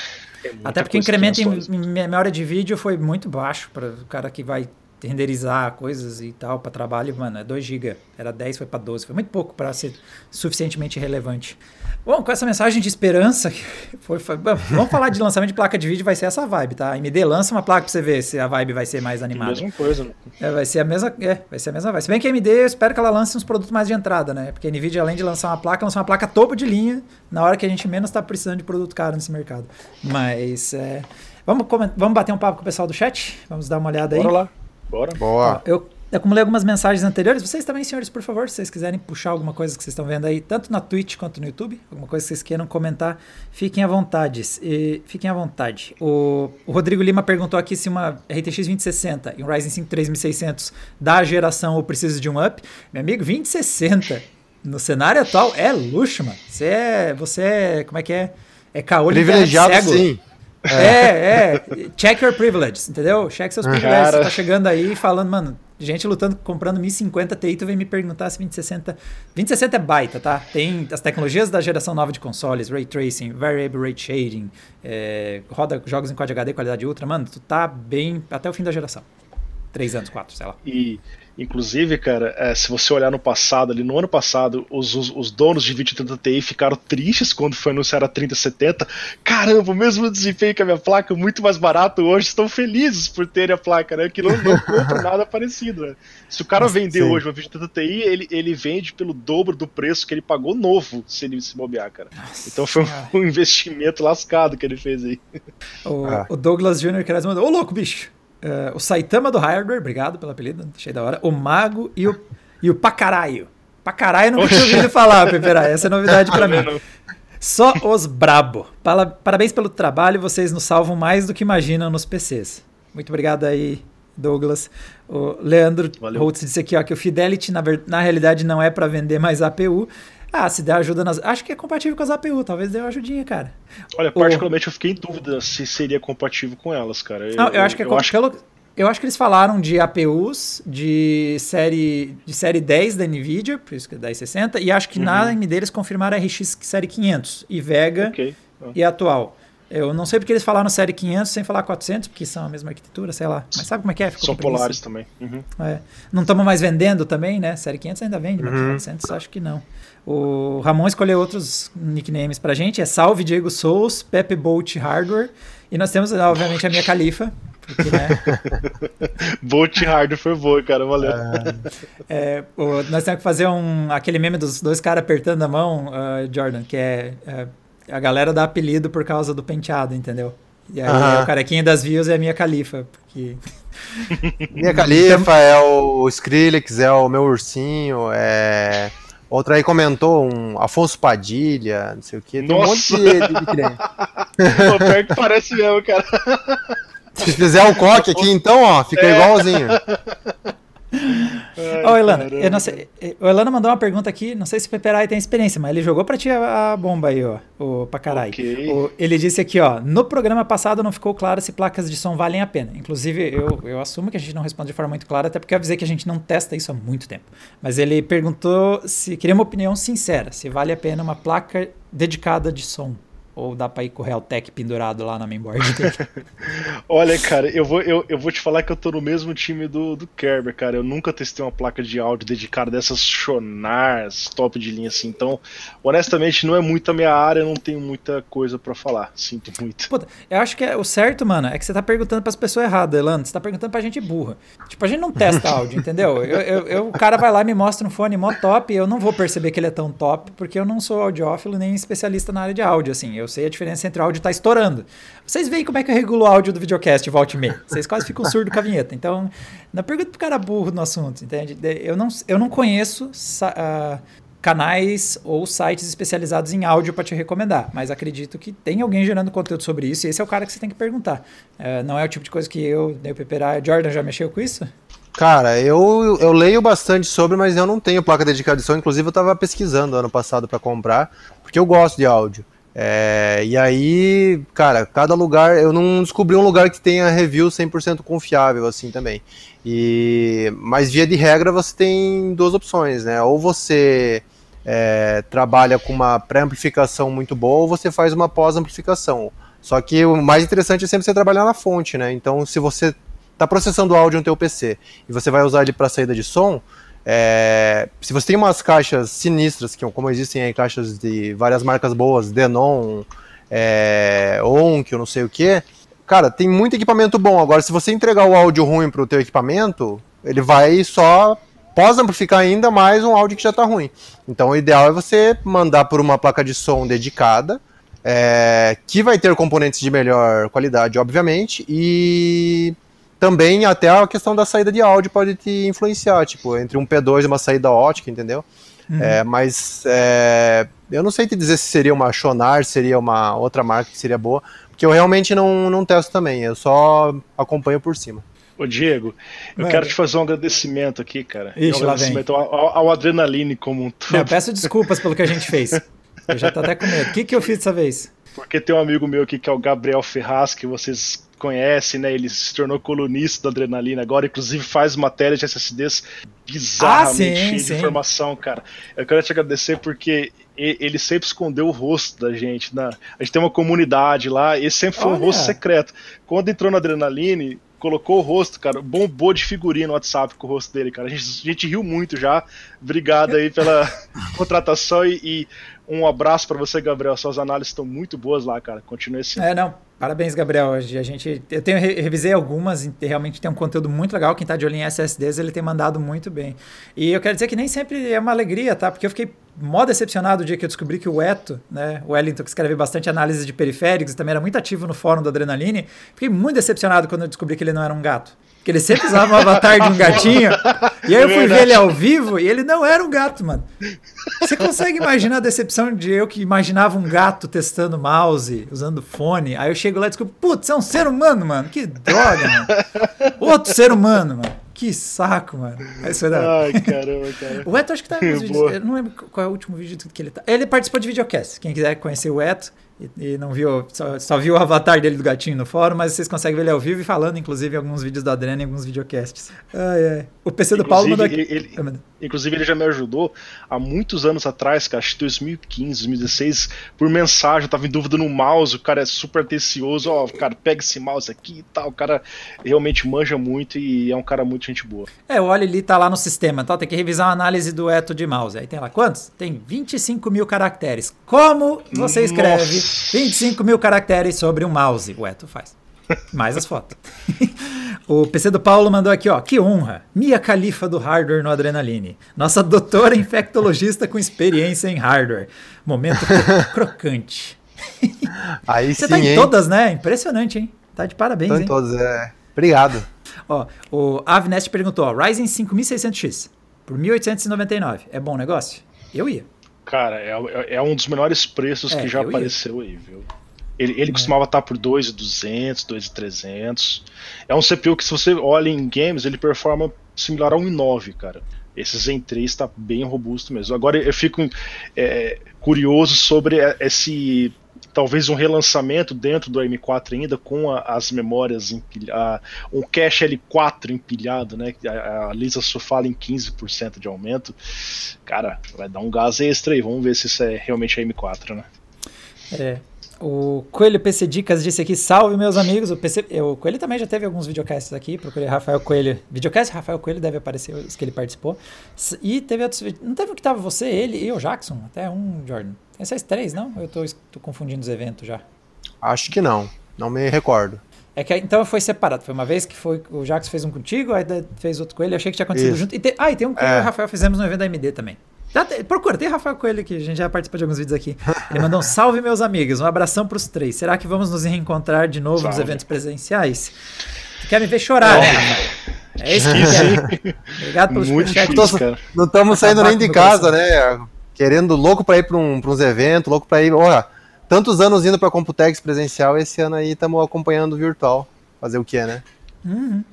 É Até porque o incremento em memória de vídeo foi muito baixo para o cara que vai renderizar coisas e tal para trabalho, mano, é 2 GB. Era 10, foi para 12. Foi muito pouco para ser suficientemente relevante. Bom, com essa mensagem de esperança, <laughs> foi, foi, vamos falar de lançamento de placa de vídeo, vai ser essa vibe, tá? A AMD lança uma placa para você ver se a vibe vai ser mais animada. Mesma coisa, né? É, vai ser a mesma, é, vai ser a mesma vibe. Se bem que a AMD, eu espero que ela lance uns produtos mais de entrada, né? Porque a Nvidia além de lançar uma placa, lança uma placa topo de linha na hora que a gente menos está precisando de produto caro nesse mercado. Mas é, vamos vamos bater um papo com o pessoal do chat? Vamos dar uma olhada aí. Bora lá. Bora. Boa. Ó, eu acumulei algumas mensagens anteriores. Vocês também, senhores, por favor, se vocês quiserem puxar alguma coisa que vocês estão vendo aí, tanto na Twitch quanto no YouTube, alguma coisa que vocês queiram comentar, fiquem à vontade. E, fiquem à vontade. O, o, Rodrigo Lima perguntou aqui se uma RTX 2060 e um Ryzen 5 3600 da geração ou precisa de um up. Meu amigo, 2060 no cenário atual é luxo, mano. Você é, você é, como é que é? É caolho Privilegiado, cego. sim. É, é. Check your privileges, entendeu? Check seus privilégios. Você tá chegando aí falando, mano, gente lutando, comprando 1050 Ti, tu vem me perguntar se 2060. 2060 é baita, tá? Tem as tecnologias da geração nova de consoles, Ray Tracing, Variable Rate Shading, é, roda jogos em Quad HD, qualidade ultra. Mano, tu tá bem até o fim da geração. Três anos, quatro, sei lá. E Inclusive, cara, é, se você olhar no passado, ali no ano passado, os, os, os donos de 2030 Ti ficaram tristes quando foi anunciar a 3070. Caramba, o mesmo desempenho que a minha placa, muito mais barato hoje, estão felizes por terem a placa, né? Que não, não <laughs> compra nada parecido, né? Se o cara vender Sim. hoje uma 2030 Ti, ele, ele vende pelo dobro do preço que ele pagou novo, se ele se bobear, cara. Nossa, então foi um, um, <laughs> investimento lascado que ele fez aí. O, ah. o Douglas Jr. que mandou, ô louco, bicho! Uh, o Saitama do Hardware, obrigado pelo apelido, achei da hora. O Mago e o, e o Pacaraio. Pacaraio não tinha ouvido falar, Peperai, essa é novidade para mim. Só os brabo. Parabéns pelo trabalho, vocês nos salvam mais do que imaginam nos PCs. Muito obrigado aí, Douglas. O Leandro Holtz disse aqui ó, que o Fidelity, na, na realidade, não é para vender mais APU, ah, se der ajuda nas. Acho que é compatível com as APU, talvez dê uma ajudinha, cara. Olha, particularmente o... eu fiquei em dúvida se seria compatível com elas, cara. Não, eu, eu acho que é eu acho... Pelo... Eu acho que eles falaram de APUs de série, de série 10 da NVIDIA, por isso que é 1060, e acho que uhum. na AMD eles confirmaram a RX série 500 e Vega okay. ah. e atual. Eu não sei porque eles falaram série 500 sem falar 400, porque são a mesma arquitetura, sei lá. Mas sabe como é que é? Ficou são polares também. Uhum. É. Não estamos mais vendendo também, né? Série 500 ainda vende, mas uhum. 400 acho que não. O Ramon escolheu outros nicknames pra gente. É Salve Diego Souls, Pepe Bolt Hardware. E nós temos, obviamente, a minha califa. Porque, né? <laughs> Bolt Hardware foi boa, cara. Valeu. É, o, nós temos que fazer um, aquele meme dos dois caras apertando a mão, uh, Jordan, que é, é, a galera dá apelido por causa do penteado, entendeu? E aí é o carequinha das views é a minha califa. Porque... <laughs> Minha califa é o Skrillex, é o meu ursinho, é Outra aí comentou um Afonso Padilha, não sei o que. Tem Nossa. um monte de, de nickname. <laughs> Pô, pior que parece mesmo, cara. Se fizer o coque aqui, então, ó, fica é. igualzinho. <laughs> Ô, Elana, eu não sei, o Elana mandou uma pergunta aqui, não sei se o Peperai tem experiência, mas ele jogou pra ti a, a bomba aí, ó, o Pacarai. Okay. O, ele disse aqui, ó, no programa passado não ficou claro se placas de som valem a pena. Inclusive, eu, eu assumo que a gente não responde de forma muito clara, até porque eu avisei que a gente não testa isso há muito tempo. Mas ele perguntou se queria uma opinião sincera, se vale a pena uma placa dedicada de som. Ou dá pra ir com o Realtek pendurado lá na mainboard <laughs> Olha, cara, eu vou, eu, eu vou te falar que eu tô no mesmo time do, do Kerber, cara. Eu nunca testei uma placa de áudio dedicada dessas Shonars top de linha assim. Então, honestamente, não é muito a minha área, eu não tenho muita coisa para falar. Sinto muito. Puta, eu acho que é, o certo, mano, é que você tá perguntando pras pessoas erradas, Elano. Você tá perguntando pra gente burra. Tipo, a gente não testa áudio, <laughs> entendeu? Eu, eu, eu, o cara vai lá e me mostra um fone mó top e eu não vou perceber que ele é tão top, porque eu não sou audiófilo nem especialista na área de áudio, assim. Eu eu sei a diferença entre o áudio estar tá estourando. Vocês veem como é que eu regulo o áudio do videocast volte e meia. Vocês quase ficam surdo com a vinheta. Então, não pergunta pro cara burro no assunto, entende? Eu não, eu não conheço uh, canais ou sites especializados em áudio para te recomendar, mas acredito que tem alguém gerando conteúdo sobre isso e esse é o cara que você tem que perguntar. Uh, não é o tipo de coisa que eu, o Peperar, Jordan já mexeu com isso? Cara, eu, eu leio bastante sobre, mas eu não tenho placa dedicada de som. Inclusive, eu estava pesquisando ano passado para comprar, porque eu gosto de áudio. É, e aí, cara, cada lugar, eu não descobri um lugar que tenha review 100% confiável assim também. E, mas via de regra você tem duas opções, né? Ou você é, trabalha com uma pré-amplificação muito boa, ou você faz uma pós-amplificação. Só que o mais interessante é sempre você trabalhar na fonte, né? Então, se você está processando o áudio no teu PC e você vai usar ele para saída de som, é, se você tem umas caixas sinistras, que como existem aí caixas de várias marcas boas, Denon, é, Onk, eu não sei o que, cara, tem muito equipamento bom. Agora, se você entregar o áudio ruim para o teu equipamento, ele vai só pós-amplificar ainda mais um áudio que já está ruim. Então, o ideal é você mandar por uma placa de som dedicada, é, que vai ter componentes de melhor qualidade, obviamente, e também até a questão da saída de áudio pode te influenciar, tipo, entre um P2 e uma saída ótica, entendeu? Uhum. É, mas é, eu não sei te dizer se seria uma Shonar, seria uma outra marca que seria boa, porque eu realmente não, não testo também, eu só acompanho por cima. Ô Diego, eu Mano. quero te fazer um agradecimento aqui, cara. Ixi, um agradecimento ao, ao, Adrenaline como um todo. Não, peço desculpas pelo que a gente fez. <laughs> Eu já tô até com medo. O que, que eu fiz dessa vez? Porque tem um amigo meu aqui que é o Gabriel Ferraz, que vocês conhecem, né? Ele se tornou colunista do Adrenalina agora, inclusive faz matérias de SSDs bizarramente ah, cheias de informação, cara. Eu quero te agradecer porque ele sempre escondeu o rosto da gente. Na, a gente tem uma comunidade lá, e sempre foi Olha. um rosto secreto. Quando entrou no Adrenaline, colocou o rosto, cara, bombou de figurinha no WhatsApp com o rosto dele, cara. A gente, a gente riu muito já. Obrigado aí pela <laughs> contratação e, e um abraço para você, Gabriel. Suas análises estão muito boas lá, cara. Continue assim. É, não. Parabéns, Gabriel. A gente, eu tenho revisei algumas e realmente tem um conteúdo muito legal. Quem está de olho em SSDs, ele tem mandado muito bem. E eu quero dizer que nem sempre é uma alegria, tá? Porque eu fiquei mó decepcionado o dia que eu descobri que o Eto, né, o Wellington, que escreve bastante análise de periféricos, também era muito ativo no fórum do Adrenaline. Fiquei muito decepcionado quando eu descobri que ele não era um gato. Que ele sempre usava um avatar de um gatinho. E aí eu fui ver ele ao vivo e ele não era um gato, mano. Você consegue imaginar a decepção de eu que imaginava um gato testando mouse, usando fone. Aí eu chego lá e descubro, putz, é um ser humano, mano. Que droga, mano. Outro ser humano, mano. Que saco, mano. Isso foi da... Ai, caramba, cara. O Eto acho que tá nos <laughs> vídeos. Eu não lembro qual é o último vídeo que ele tá. Ele participou de videocast. Quem quiser conhecer o Eto, e, e não viu, só, só, viu o avatar dele do gatinho no fórum, mas vocês conseguem ver ele ao vivo e falando, inclusive, em alguns vídeos da Adrena e alguns videocasts. Ai, ai. O PC do Paulo mandou aqui. Ele, inclusive, ele já me ajudou há muitos anos atrás, cara, acho que 2015, 2016, por mensagem, eu tava em dúvida no mouse, o cara é super atencioso, ó, cara, pega esse mouse aqui e tal, o cara realmente manja muito e é um cara muito gente boa. É, o Oli tá lá no sistema, tá? Tem que revisar a análise do Eto de mouse. Aí tem lá quantos? Tem 25 mil caracteres. Como você escreve? Nossa 25 mil caracteres sobre um mouse. Ué, tu faz. Mais as fotos. <laughs> o PC do Paulo mandou aqui, ó. Que honra! Mia Califa do hardware no Adrenaline. Nossa doutora infectologista com experiência em hardware. Momento <laughs> crocante. Aí Você sim, tá em hein? todas, né? Impressionante, hein? Tá de parabéns, Tô em hein? todas, é. Obrigado. Ó, o Avnest perguntou, ó, Ryzen 5600X por 1899. É bom negócio? Eu ia. Cara, é, é, um dos menores preços é, que já apareceu ia. aí, viu? Ele, ele é. costumava estar por 2,200, 2,300. É um CPU que, se você olha em games, ele performa similar a um i9, cara. Esse Zen 3 está bem robusto mesmo. Agora eu fico é, curioso sobre esse talvez um relançamento dentro do M4 ainda com a, as memórias empilhadas, um cache L4 empilhado, né? A, a Lisa só fala em 15% de aumento. Cara, vai dar um gás extra aí, vamos ver se isso é realmente a M4, né? É. O Coelho PC Dicas disse aqui, salve meus amigos. O, PC, o Coelho também já teve alguns videocasts aqui. Procurei Rafael Coelho. Videocast Rafael Coelho deve aparecer os que ele participou. E teve outros Não teve o que tava você, ele e o Jackson? Até um, Jordan. Tem esses três, não? Eu tô, tô confundindo os eventos já. Acho que não. Não me recordo. É que então foi separado. Foi uma vez que foi o Jackson fez um contigo, aí fez outro com ele. Eu achei que tinha acontecido Isso. junto. E te, ah, e tem um que é. o Rafael fizemos no evento da MD também. Procura, tem Rafael Coelho aqui, a gente já participa de alguns vídeos aqui. <laughs> Ele mandou um salve, meus amigos, um abração pros três. Será que vamos nos reencontrar de novo salve. nos eventos presenciais? Tu quer me ver chorar, né, Rafael? É isso que é. <laughs> Obrigado pelo superchat. Não estamos saindo nem de casa, né? Querendo louco para ir para um, uns eventos, louco para ir. Olha, tantos anos indo para Computex presencial, esse ano aí estamos acompanhando virtual. Fazer o que, né? Uhum.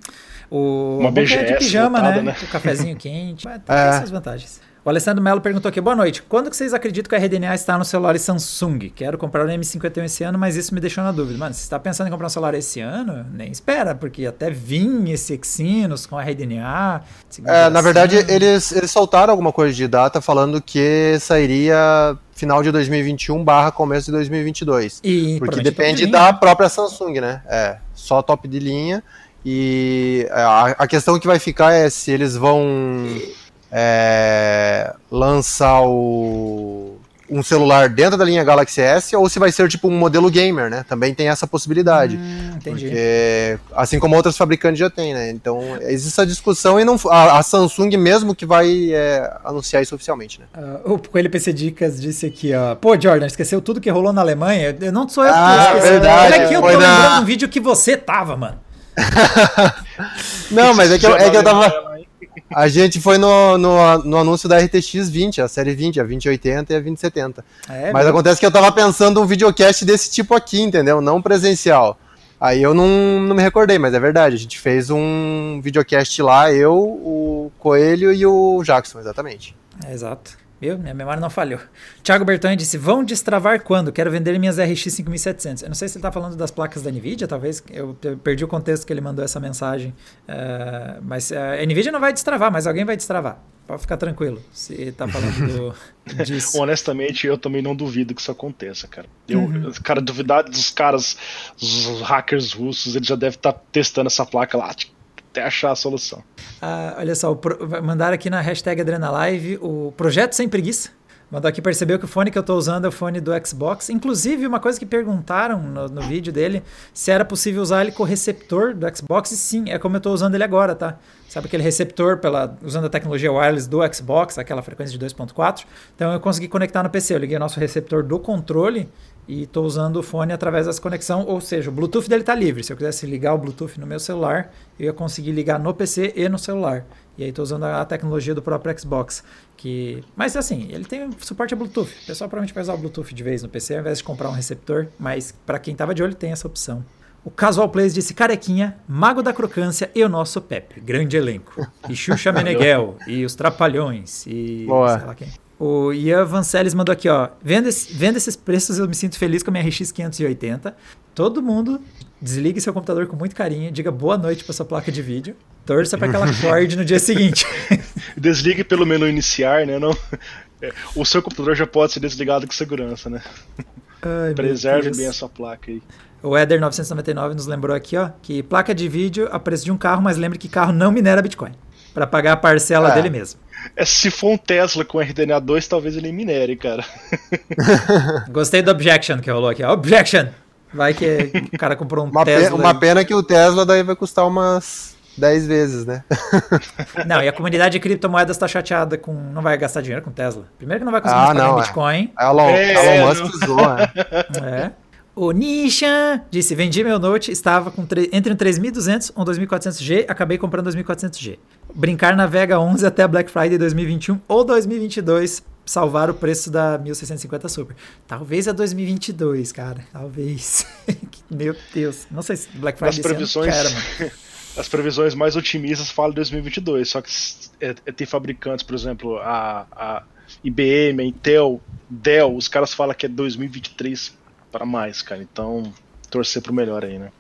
O Uma BGS de pijama, né? né? O cafezinho quente. <laughs> Tem é. essas vantagens. O Alessandro Melo perguntou aqui, boa noite. Quando que vocês acreditam que a RDNA está no celular Samsung? Quero comprar o M51 esse ano, mas isso me deixou na dúvida. Mano, você está pensando em comprar um celular esse ano? Nem espera, porque até vim esse Exynos com a RDNA. É, na verdade, eles, eles soltaram alguma coisa de data falando que sairia final de 2021 barra começo de 2022. E, porque depende de da própria Samsung, né? É, só top de linha. E a, a questão que vai ficar é se eles vão é, lançar o, um celular dentro da linha Galaxy S ou se vai ser tipo um modelo gamer, né? Também tem essa possibilidade. Hum, entendi. Porque, assim como outros fabricantes já têm, né? Então existe essa discussão e não, a, a Samsung mesmo que vai é, anunciar isso oficialmente, né? Uh, o Coelho PC Dicas disse aqui, ó. Pô, Jordan, esqueceu tudo que rolou na Alemanha? Eu não sou eu que ah, esqueci. Verdade, Olha aqui, eu tô na... lembrando um vídeo que você tava, mano. <laughs> não, mas é que, eu, é que eu tava. A gente foi no, no, no, anúncio da RTX 20, a série 20, a 2080 e a 2070. É, Mas acontece que eu tava pensando um videocast desse tipo aqui, entendeu? Não presencial. Aí eu não, não me recordei, mas é verdade. A gente fez um videocast lá, eu, o Coelho e o Jackson, exatamente. É, exato. Viu? Minha memória não falhou. Thiago Bertoni disse: Vão destravar quando? Quero vender minhas RX 5700. Eu não sei se ele está falando das placas da Nvidia, talvez. Eu perdi o contexto que ele mandou essa mensagem. Uh, mas a Nvidia não vai destravar, mas alguém vai destravar. Pode ficar tranquilo se está falando do, <laughs> disso. Honestamente, eu também não duvido que isso aconteça, cara. Eu, uhum. Cara, duvidar dos caras, os hackers russos, eles já devem estar tá testando essa placa lá. Tipo, até achar a solução. Ah, olha só, mandaram aqui na hashtag AdrenaLive o Projeto Sem Preguiça. Mandou aqui percebeu que o fone que eu estou usando é o fone do Xbox. Inclusive, uma coisa que perguntaram no, no, vídeo dele, se era possível usar ele com receptor do Xbox. E sim, é como eu estou usando ele agora, tá? Sabe aquele receptor pela, usando a tecnologia wireless do Xbox, aquela frequência de 2.4? Então eu consegui conectar no PC. Eu liguei o nosso receptor do controle e estou usando o fone através dessa conexão, ou seja, o Bluetooth dele está livre. Se eu quisesse ligar o Bluetooth no meu celular, eu ia conseguir ligar no PC e no celular. E aí estou usando a tecnologia do próprio Xbox. Que... Mas assim, ele tem suporte a Bluetooth. O pessoal provavelmente vai usar o Bluetooth de vez no PC ao invés de comprar um receptor, mas para quem estava de olho tem essa opção. O Casual Plays disse Carequinha, Mago da Crocância e o nosso Pepe. Grande elenco. E Xuxa Meneghel, e os Trapalhões, e Boa. sei lá quem. O Ian Vancelis mandou aqui, ó. Vendo, esse, vendo esses preços, eu me sinto feliz com a minha RX 580. Todo mundo desligue seu computador com muito carinho, diga boa noite para sua placa de vídeo, torça para que ela acorde no dia seguinte. <laughs> Desligue pelo menu iniciar, né? Não, é, o seu computador já pode ser desligado com segurança, né? Ai, Preserve bem a sua placa aí. O Eder999 nos lembrou aqui, ó, que placa de vídeo a preço de um carro, mas lembre que carro não minera Bitcoin. Para pagar a parcela é. dele mesmo. É, se for um Tesla com RDNA 2, talvez ele minere, cara. <laughs> Gostei do objection que rolou aqui. Objection! Vai que o cara comprou um uma Tesla. Pena, uma pena que o Tesla daí vai custar umas 10 vezes, né? <laughs> Não, e a comunidade de criptomoedas tá chateada com. Não vai gastar dinheiro com Tesla. Primeiro que não vai conseguir ah, não, Bitcoin. É. Elon, é, Elon Musk zoa. <laughs> É. O Nishan disse: vendi meu Note, estava com entre um 3200 e um 2400G, acabei comprando 2400G. Brincar na Vega 11 até Black Friday 2021 ou 2022, salvar o preço da 1650 Super. Talvez a 2022, cara. Talvez. <laughs> meu Deus. Não sei se Black Friday As previsões, ano, cara, <laughs> As previsões mais otimistas falam 2022, só que é, é, tem fabricantes, por exemplo, a, a IBM, a Intel, Dell, os caras falam que é 2023 para mais, cara. Então, torcer pro melhor aí, né?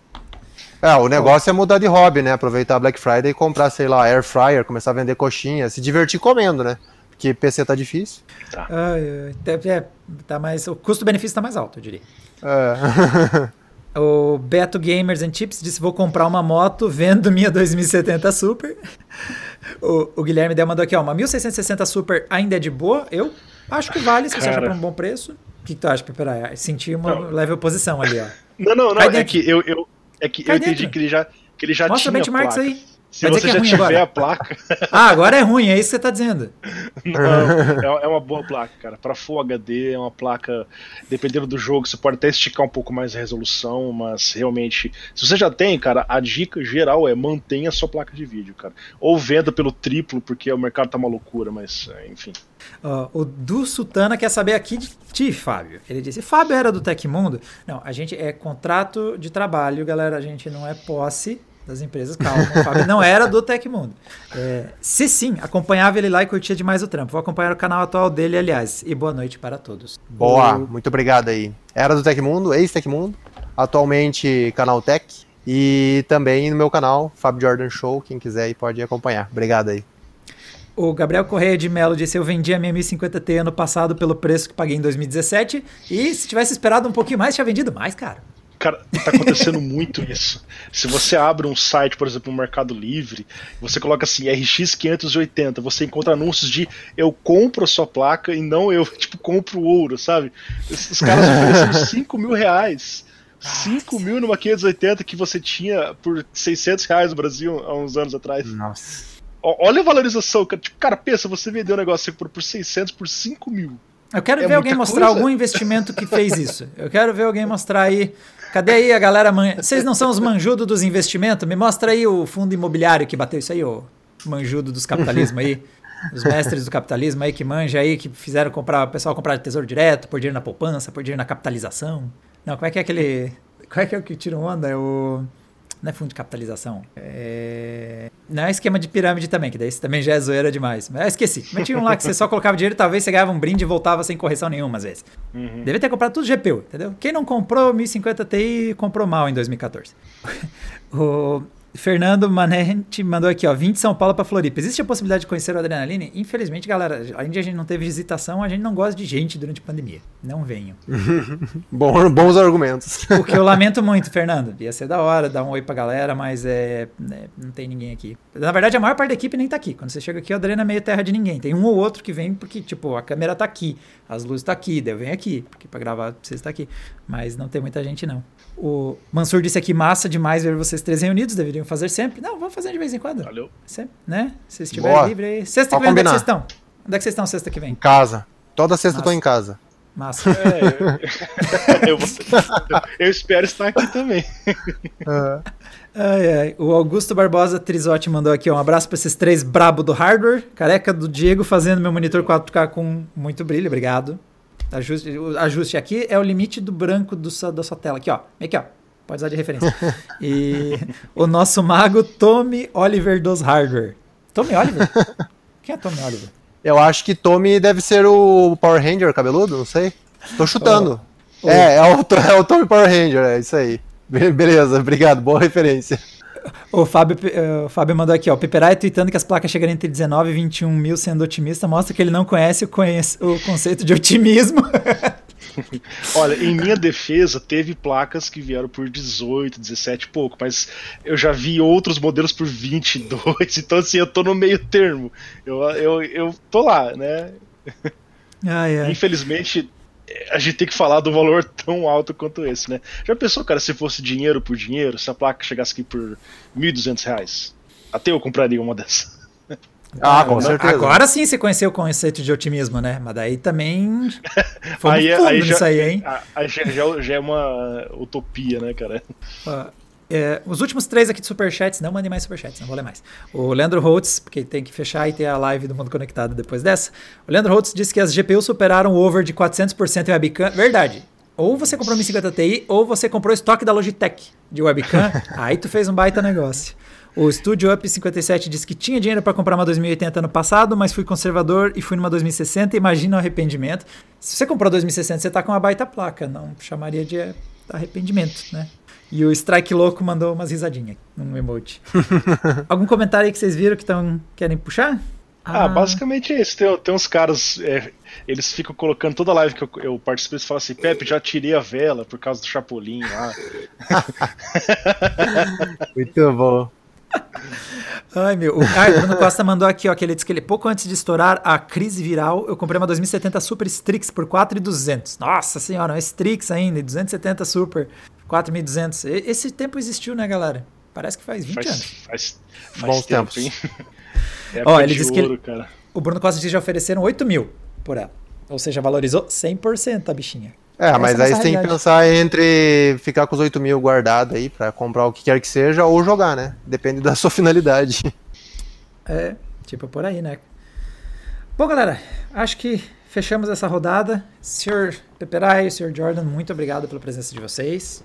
É, o negócio é mudar de hobby, né? Aproveitar Black Friday e comprar, sei lá, air fryer, começar a vender coxinha, se divertir comendo, né? Porque PC tá difícil. Tá. é, tá mais, o custo-benefício tá mais alto, eu diria. É. <laughs> o Beto Gamers and Chips disse: Vou comprar uma moto, vendo minha 2070 Super. o, o Guilherme Del mandou aqui: ó, Uma 1660 Super ainda é de boa? Eu acho que vale se Cara. você achar por um bom preço. O que, que tu acha, Peperai? Senti uma não. leve oposição ali, ó. Não, não, não. É que eu, eu, é que eu entendi que ele já, que ele já Mostra tinha benchmarks placa. aí. Se você é já tiver agora. a placa. <laughs> Ah, agora é ruim, é isso que você está dizendo. <laughs> Não, é, é uma boa placa, cara. Para Full HD é uma placa, dependendo do jogo, você pode até esticar um pouco mais a resolução, mas realmente, se você já tem, cara, a dica geral é mantenha a sua placa de vídeo, cara. Ou venda pelo triplo, porque o mercado tá uma loucura, mas enfim. Uh, o Du Sutana quer saber aqui de ti, Fábio. Ele disse: Fábio era do Tecmundo? Não, a gente é contrato de trabalho, galera. A gente não é posse das empresas. Calma, o Fábio não era do Tecmundo. É, se sim, acompanhava ele lá e curtia demais o trampo. Vou acompanhar o canal atual dele, aliás. E boa noite para todos. Boa, muito obrigado aí. Era do Tecmundo, ex-Tecmundo, atualmente canal Tech. E também no meu canal, Fábio Jordan Show. Quem quiser aí pode acompanhar. Obrigado aí. O Gabriel Correia de Melo disse: Eu vendi a minha 1050T ano passado pelo preço que paguei em 2017. E se tivesse esperado um pouquinho mais, tinha vendido mais, cara. Cara, tá acontecendo <laughs> muito isso. Se você abre um site, por exemplo, no Mercado Livre, você coloca assim, RX 580, você encontra anúncios de eu compro a sua placa e não eu, <laughs> tipo, compro ouro, sabe? Os caras <laughs> oferecendo 5 mil reais. 5 mil numa 580 que você tinha por 600 reais no Brasil há uns anos atrás. Nossa. Olha a valorização, cara. Tipo, cara, pensa, você vendeu um negócio por, por 600 por 5 mil. Eu quero é ver alguém mostrar coisa. algum investimento que fez isso. Eu quero ver alguém mostrar aí. Cadê aí a galera? Man... Vocês não são os manjudos dos investimentos? Me mostra aí o fundo imobiliário que bateu isso aí, o manjudo dos capitalismo aí. Os mestres do capitalismo aí que manja aí, que fizeram comprar, o pessoal comprar tesouro direto, por dinheiro na poupança, por dinheiro na capitalização. Não, como é que é aquele. Qual é que é o que tira onda? É o. Não é fundo de capitalização. É... Não é esquema de pirâmide também, que daí também já é zoeira demais. Mas eu esqueci. Mas tinha um lá que você só colocava dinheiro talvez você ganhava um brinde e voltava sem correção nenhuma às vezes. Uhum. Deve ter comprado tudo GPU, entendeu? Quem não comprou 1050 Ti comprou mal em 2014. <laughs> o... Fernando Manente mandou aqui, ó, vim de São Paulo para Floripa. Existe a possibilidade de conhecer o Adrenaline? Infelizmente, galera, além de a gente não teve visitação, a gente não gosta de gente durante a pandemia. Não venham. <laughs> Bom, bons argumentos. O que eu lamento muito, Fernando. Ia ser da hora dar um oi pra galera, mas é, é, não tem ninguém aqui. Na verdade, a maior parte da equipe nem tá aqui. Quando você chega aqui, o Adrena é meio terra de ninguém. Tem um ou outro que vem porque, tipo, a câmera tá aqui, as luzes tá aqui, daí eu venho aqui, porque pra gravar vocês tá aqui. Mas não tem muita gente, não. O Mansur disse aqui, massa demais ver vocês três reunidos, deveriam fazer sempre. Não, vamos fazer de vez em quando. Valeu. Sempre, né? Se estiverem livre aí. Sexta que vem, onde é que vocês estão? Onde é que vocês estão sexta que vem? Em casa. Toda sexta eu tô em casa. Massa. É, eu, <laughs> eu, espero estar aqui também. Uhum. <laughs> Ai, ai. O Augusto Barbosa Trizotti mandou aqui um abraço para esses três brabo do hardware. Careca do Diego fazendo meu monitor 4K com muito brilho, obrigado. Ajuste, ajuste aqui é o limite do branco do, da sua tela. Aqui, ó. Aqui, ó. Pode usar de referência. <laughs> E o nosso mago Tommy Oliver dos Hardware. Tommy Oliver? Quem é Tommy Oliver? Eu acho que Tommy deve ser o Power Ranger cabeludo, não sei. Tô chutando. Oh. É, é o, é o Tommy Power Ranger, é isso aí. Beleza, obrigado, boa referência. O Fábio, uh, o Fábio mandou aqui, ó. O Peperai tweetando que as placas chegam entre 19 e 21 mil sendo otimista, mostra que ele não conhece o, conhece, o conceito de otimismo. <laughs> Olha, em minha defesa, teve placas que vieram por 18, 17 e pouco, mas eu já vi outros modelos por 22, <laughs> então assim, eu tô no meio termo. Eu, eu, eu tô lá, né? Ai, ai. Infelizmente, a gente tem que falar do valor tão alto quanto esse, né? Já pensou, cara, se fosse dinheiro por dinheiro, se a placa chegasse aqui por 1.200 reais? Até eu compraria uma dessa. Ah, com certeza. Agora sim você conheceu o conceito de otimismo, né? Mas daí também. Foi aí, é- aí já, aí, hein? Aí já, já, já, é uma utopia, né, cara? É, os últimos três aqui de superchats, não mandem mais superchats, não vou ler mais. O Leandro Holtz, porque tem que fechar e ter a live do Mundo Conectado depois dessa. O Leandro Holtz disse que as GPUs superaram o over de 400% em webcam. Verdade. Ou você comprou 1050 Ti, ou você comprou estoque da Logitech de webcam. <laughs> aí tu fez um baita negócio. O Studio Up 57 disse que tinha dinheiro para comprar uma 2080 no passado, mas fui conservador e fui numa 2060. Imagina o arrependimento. Se você comprou 2060, você tá com uma baita placa. Não chamaria de arrependimento, né? E o Strike Louco mandou umas risadinhas num emote. <laughs> Algum comentário aí que vocês viram que tão, querem puxar? Ah, ah, basicamente é isso. Tem, tem uns caras, é, eles ficam colocando toda live que eu, eu participo, eles falam assim: Pepe, já tirei a vela por causa do Chapolin lá. <laughs> Muito bom. Ai, meu. O, ah, Bruno Costa mandou aqui, ó, que ele disse que ele, pouco antes de estourar a crise viral, eu comprei uma 2070 Super Strix por 4,200. Nossa senhora, uma Strix ainda, 270 Super, 4.200. Esse tempo existiu, né, galera? Parece que faz 20 faz, anos. Faz, faz Bons tempo, tempos. Hein? <laughs> ó, ele disse ouro, que ele, o Bruno Costa disse que já ofereceram 8 mil por ela. Ou seja, valorizou 100% a bichinha. É, Essa mas é aí você tem que pensar entre ficar com os 8 mil guardado aí para comprar o que quer que seja ou jogar, né? Depende da <laughs> sua finalidade. É, tipo por aí, né? Bom, galera, acho que fechamos essa rodada. Sr. Peperai, Sr. Jordan, muito obrigado pela presença de vocês.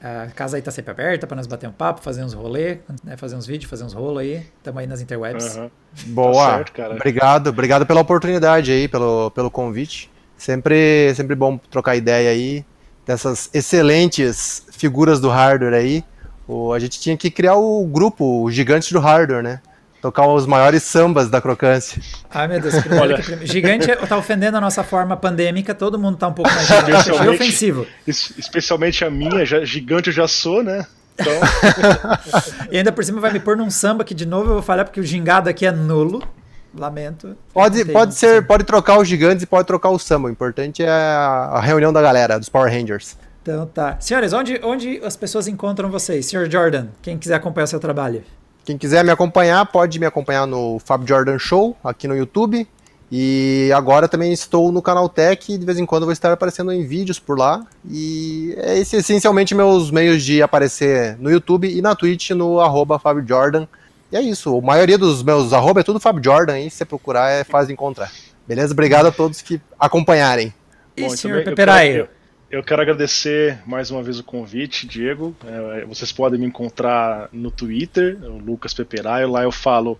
A casa aí tá sempre aberta para nós bater um papo, fazer uns rolê, né, fazer uns vídeos, fazer uns rolos aí. Estamos aí nas interwebs. Uhum. Boa, tá certo, obrigado, obrigado pela oportunidade aí, pelo, pelo convite. Sempre, sempre bom trocar ideia aí dessas excelentes figuras do hardware aí. O, a gente tinha que criar o grupo Gigantes do Hardware, né? Tocar os maiores sambas da crocância. Ai, meu Deus. Olha. Gigante está ofendendo a nossa forma pandêmica, todo mundo está um pouco mais gigante e ofensivo. Especialmente a minha, já, gigante eu já sou, né? Então... <laughs> e ainda por cima vai me pôr num samba que de novo eu vou falhar porque o gingado aqui é nulo. Lamento. Pode, pode ser, pode trocar os gigantes e pode trocar o samba. O importante é a reunião da galera, dos Power Rangers. Então tá. Senhores, onde, onde as pessoas encontram vocês? Senhor Jordan, quem quiser acompanhar o seu trabalho. Quem quiser me acompanhar, pode me acompanhar no Fab Jordan Show, aqui no YouTube. E agora também estou no canal Tech e de vez em quando vou estar aparecendo em vídeos por lá. E é esse, essencialmente meus meios de aparecer no YouTube e na Twitch no arroba Fábio Jordan. E é isso. A maioria dos meus arroba é tudo Fábio Jordan e se você procurar é fácil de encontrar. Beleza? Obrigado a todos que acompanharem. E Bom, senhor Peperaio? Eu quero agradecer mais uma vez o convite, Diego. É, vocês podem me encontrar no Twitter, o Lucas Peperaio. Lá eu falo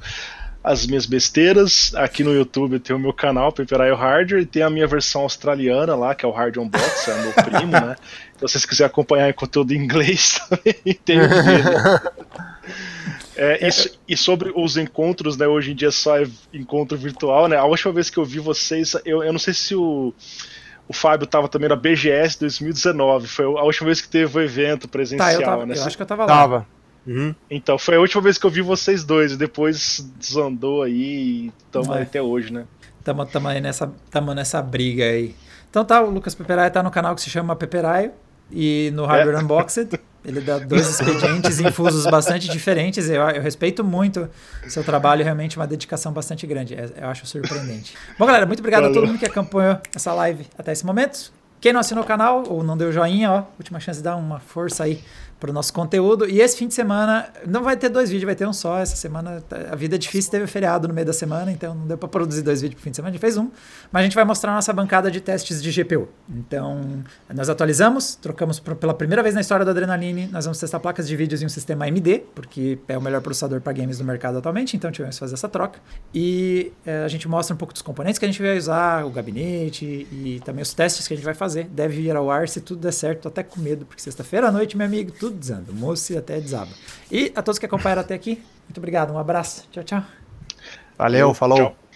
as minhas besteiras. Aqui no YouTube tem o meu canal, Peperaio Hardware, e tem a minha versão australiana lá, que é o Hard Unbox, é meu primo, né? <laughs> Então, se vocês quiserem acompanhar em conteúdo em inglês, <laughs> também tem o é, e, e, sobre os encontros, né? Hoje em dia só é encontro virtual, né? A última vez que eu vi vocês, eu, eu não sei se o o Fábio estava também na BGS 2019. Foi a última vez que teve o evento presencial, tá, eu tava, né? Eu acho que eu tava lá. Tava. Uhum. Então, foi a última vez que eu vi vocês dois. E depois desandou aí e estamos é. até hoje, né? Estamos aí nessa, tamo nessa briga aí. Então tá, o Lucas Peperaio tá no canal que se chama Peperaio e no Hardware é. Unboxed. <laughs> Ele dá dois expedientes infusos bastante diferentes. Eu, eu respeito muito o seu trabalho, realmente uma dedicação bastante grande. É, eu acho surpreendente. Bom, galera, muito obrigado Valeu. a todo mundo que acompanhou essa live até esse momento. Quem não assinou o canal ou não deu joinha, ó, última chance de dar uma força aí para o nosso conteúdo. E esse fim de semana não vai ter dois vídeos, vai ter um só. Essa semana a vida é difícil, teve feriado no meio da semana, então não deu para produzir dois vídeos pro fim de semana. A gente fez um, mas a gente vai mostrar a nossa bancada de testes de GPU. Então, nós atualizamos, trocamos pela primeira vez na história da Adrenaline. Nós vamos testar placas de vídeos em um sistema AMD, porque é o melhor processador para games do mercado atualmente, então tivemos que fazer essa troca. E é, a gente mostra um pouco dos componentes que a gente vai usar, o gabinete e também os testes que a gente vai fazer. Deve ir ao ar se tudo der certo, tô até com medo, porque sexta-feira à noite, meu amigo, tudo tudo desanda. Moço até desaba. E a todos que acompanharam até aqui, muito obrigado. Um abraço. Tchau, tchau. Valeu, falou. Tchau.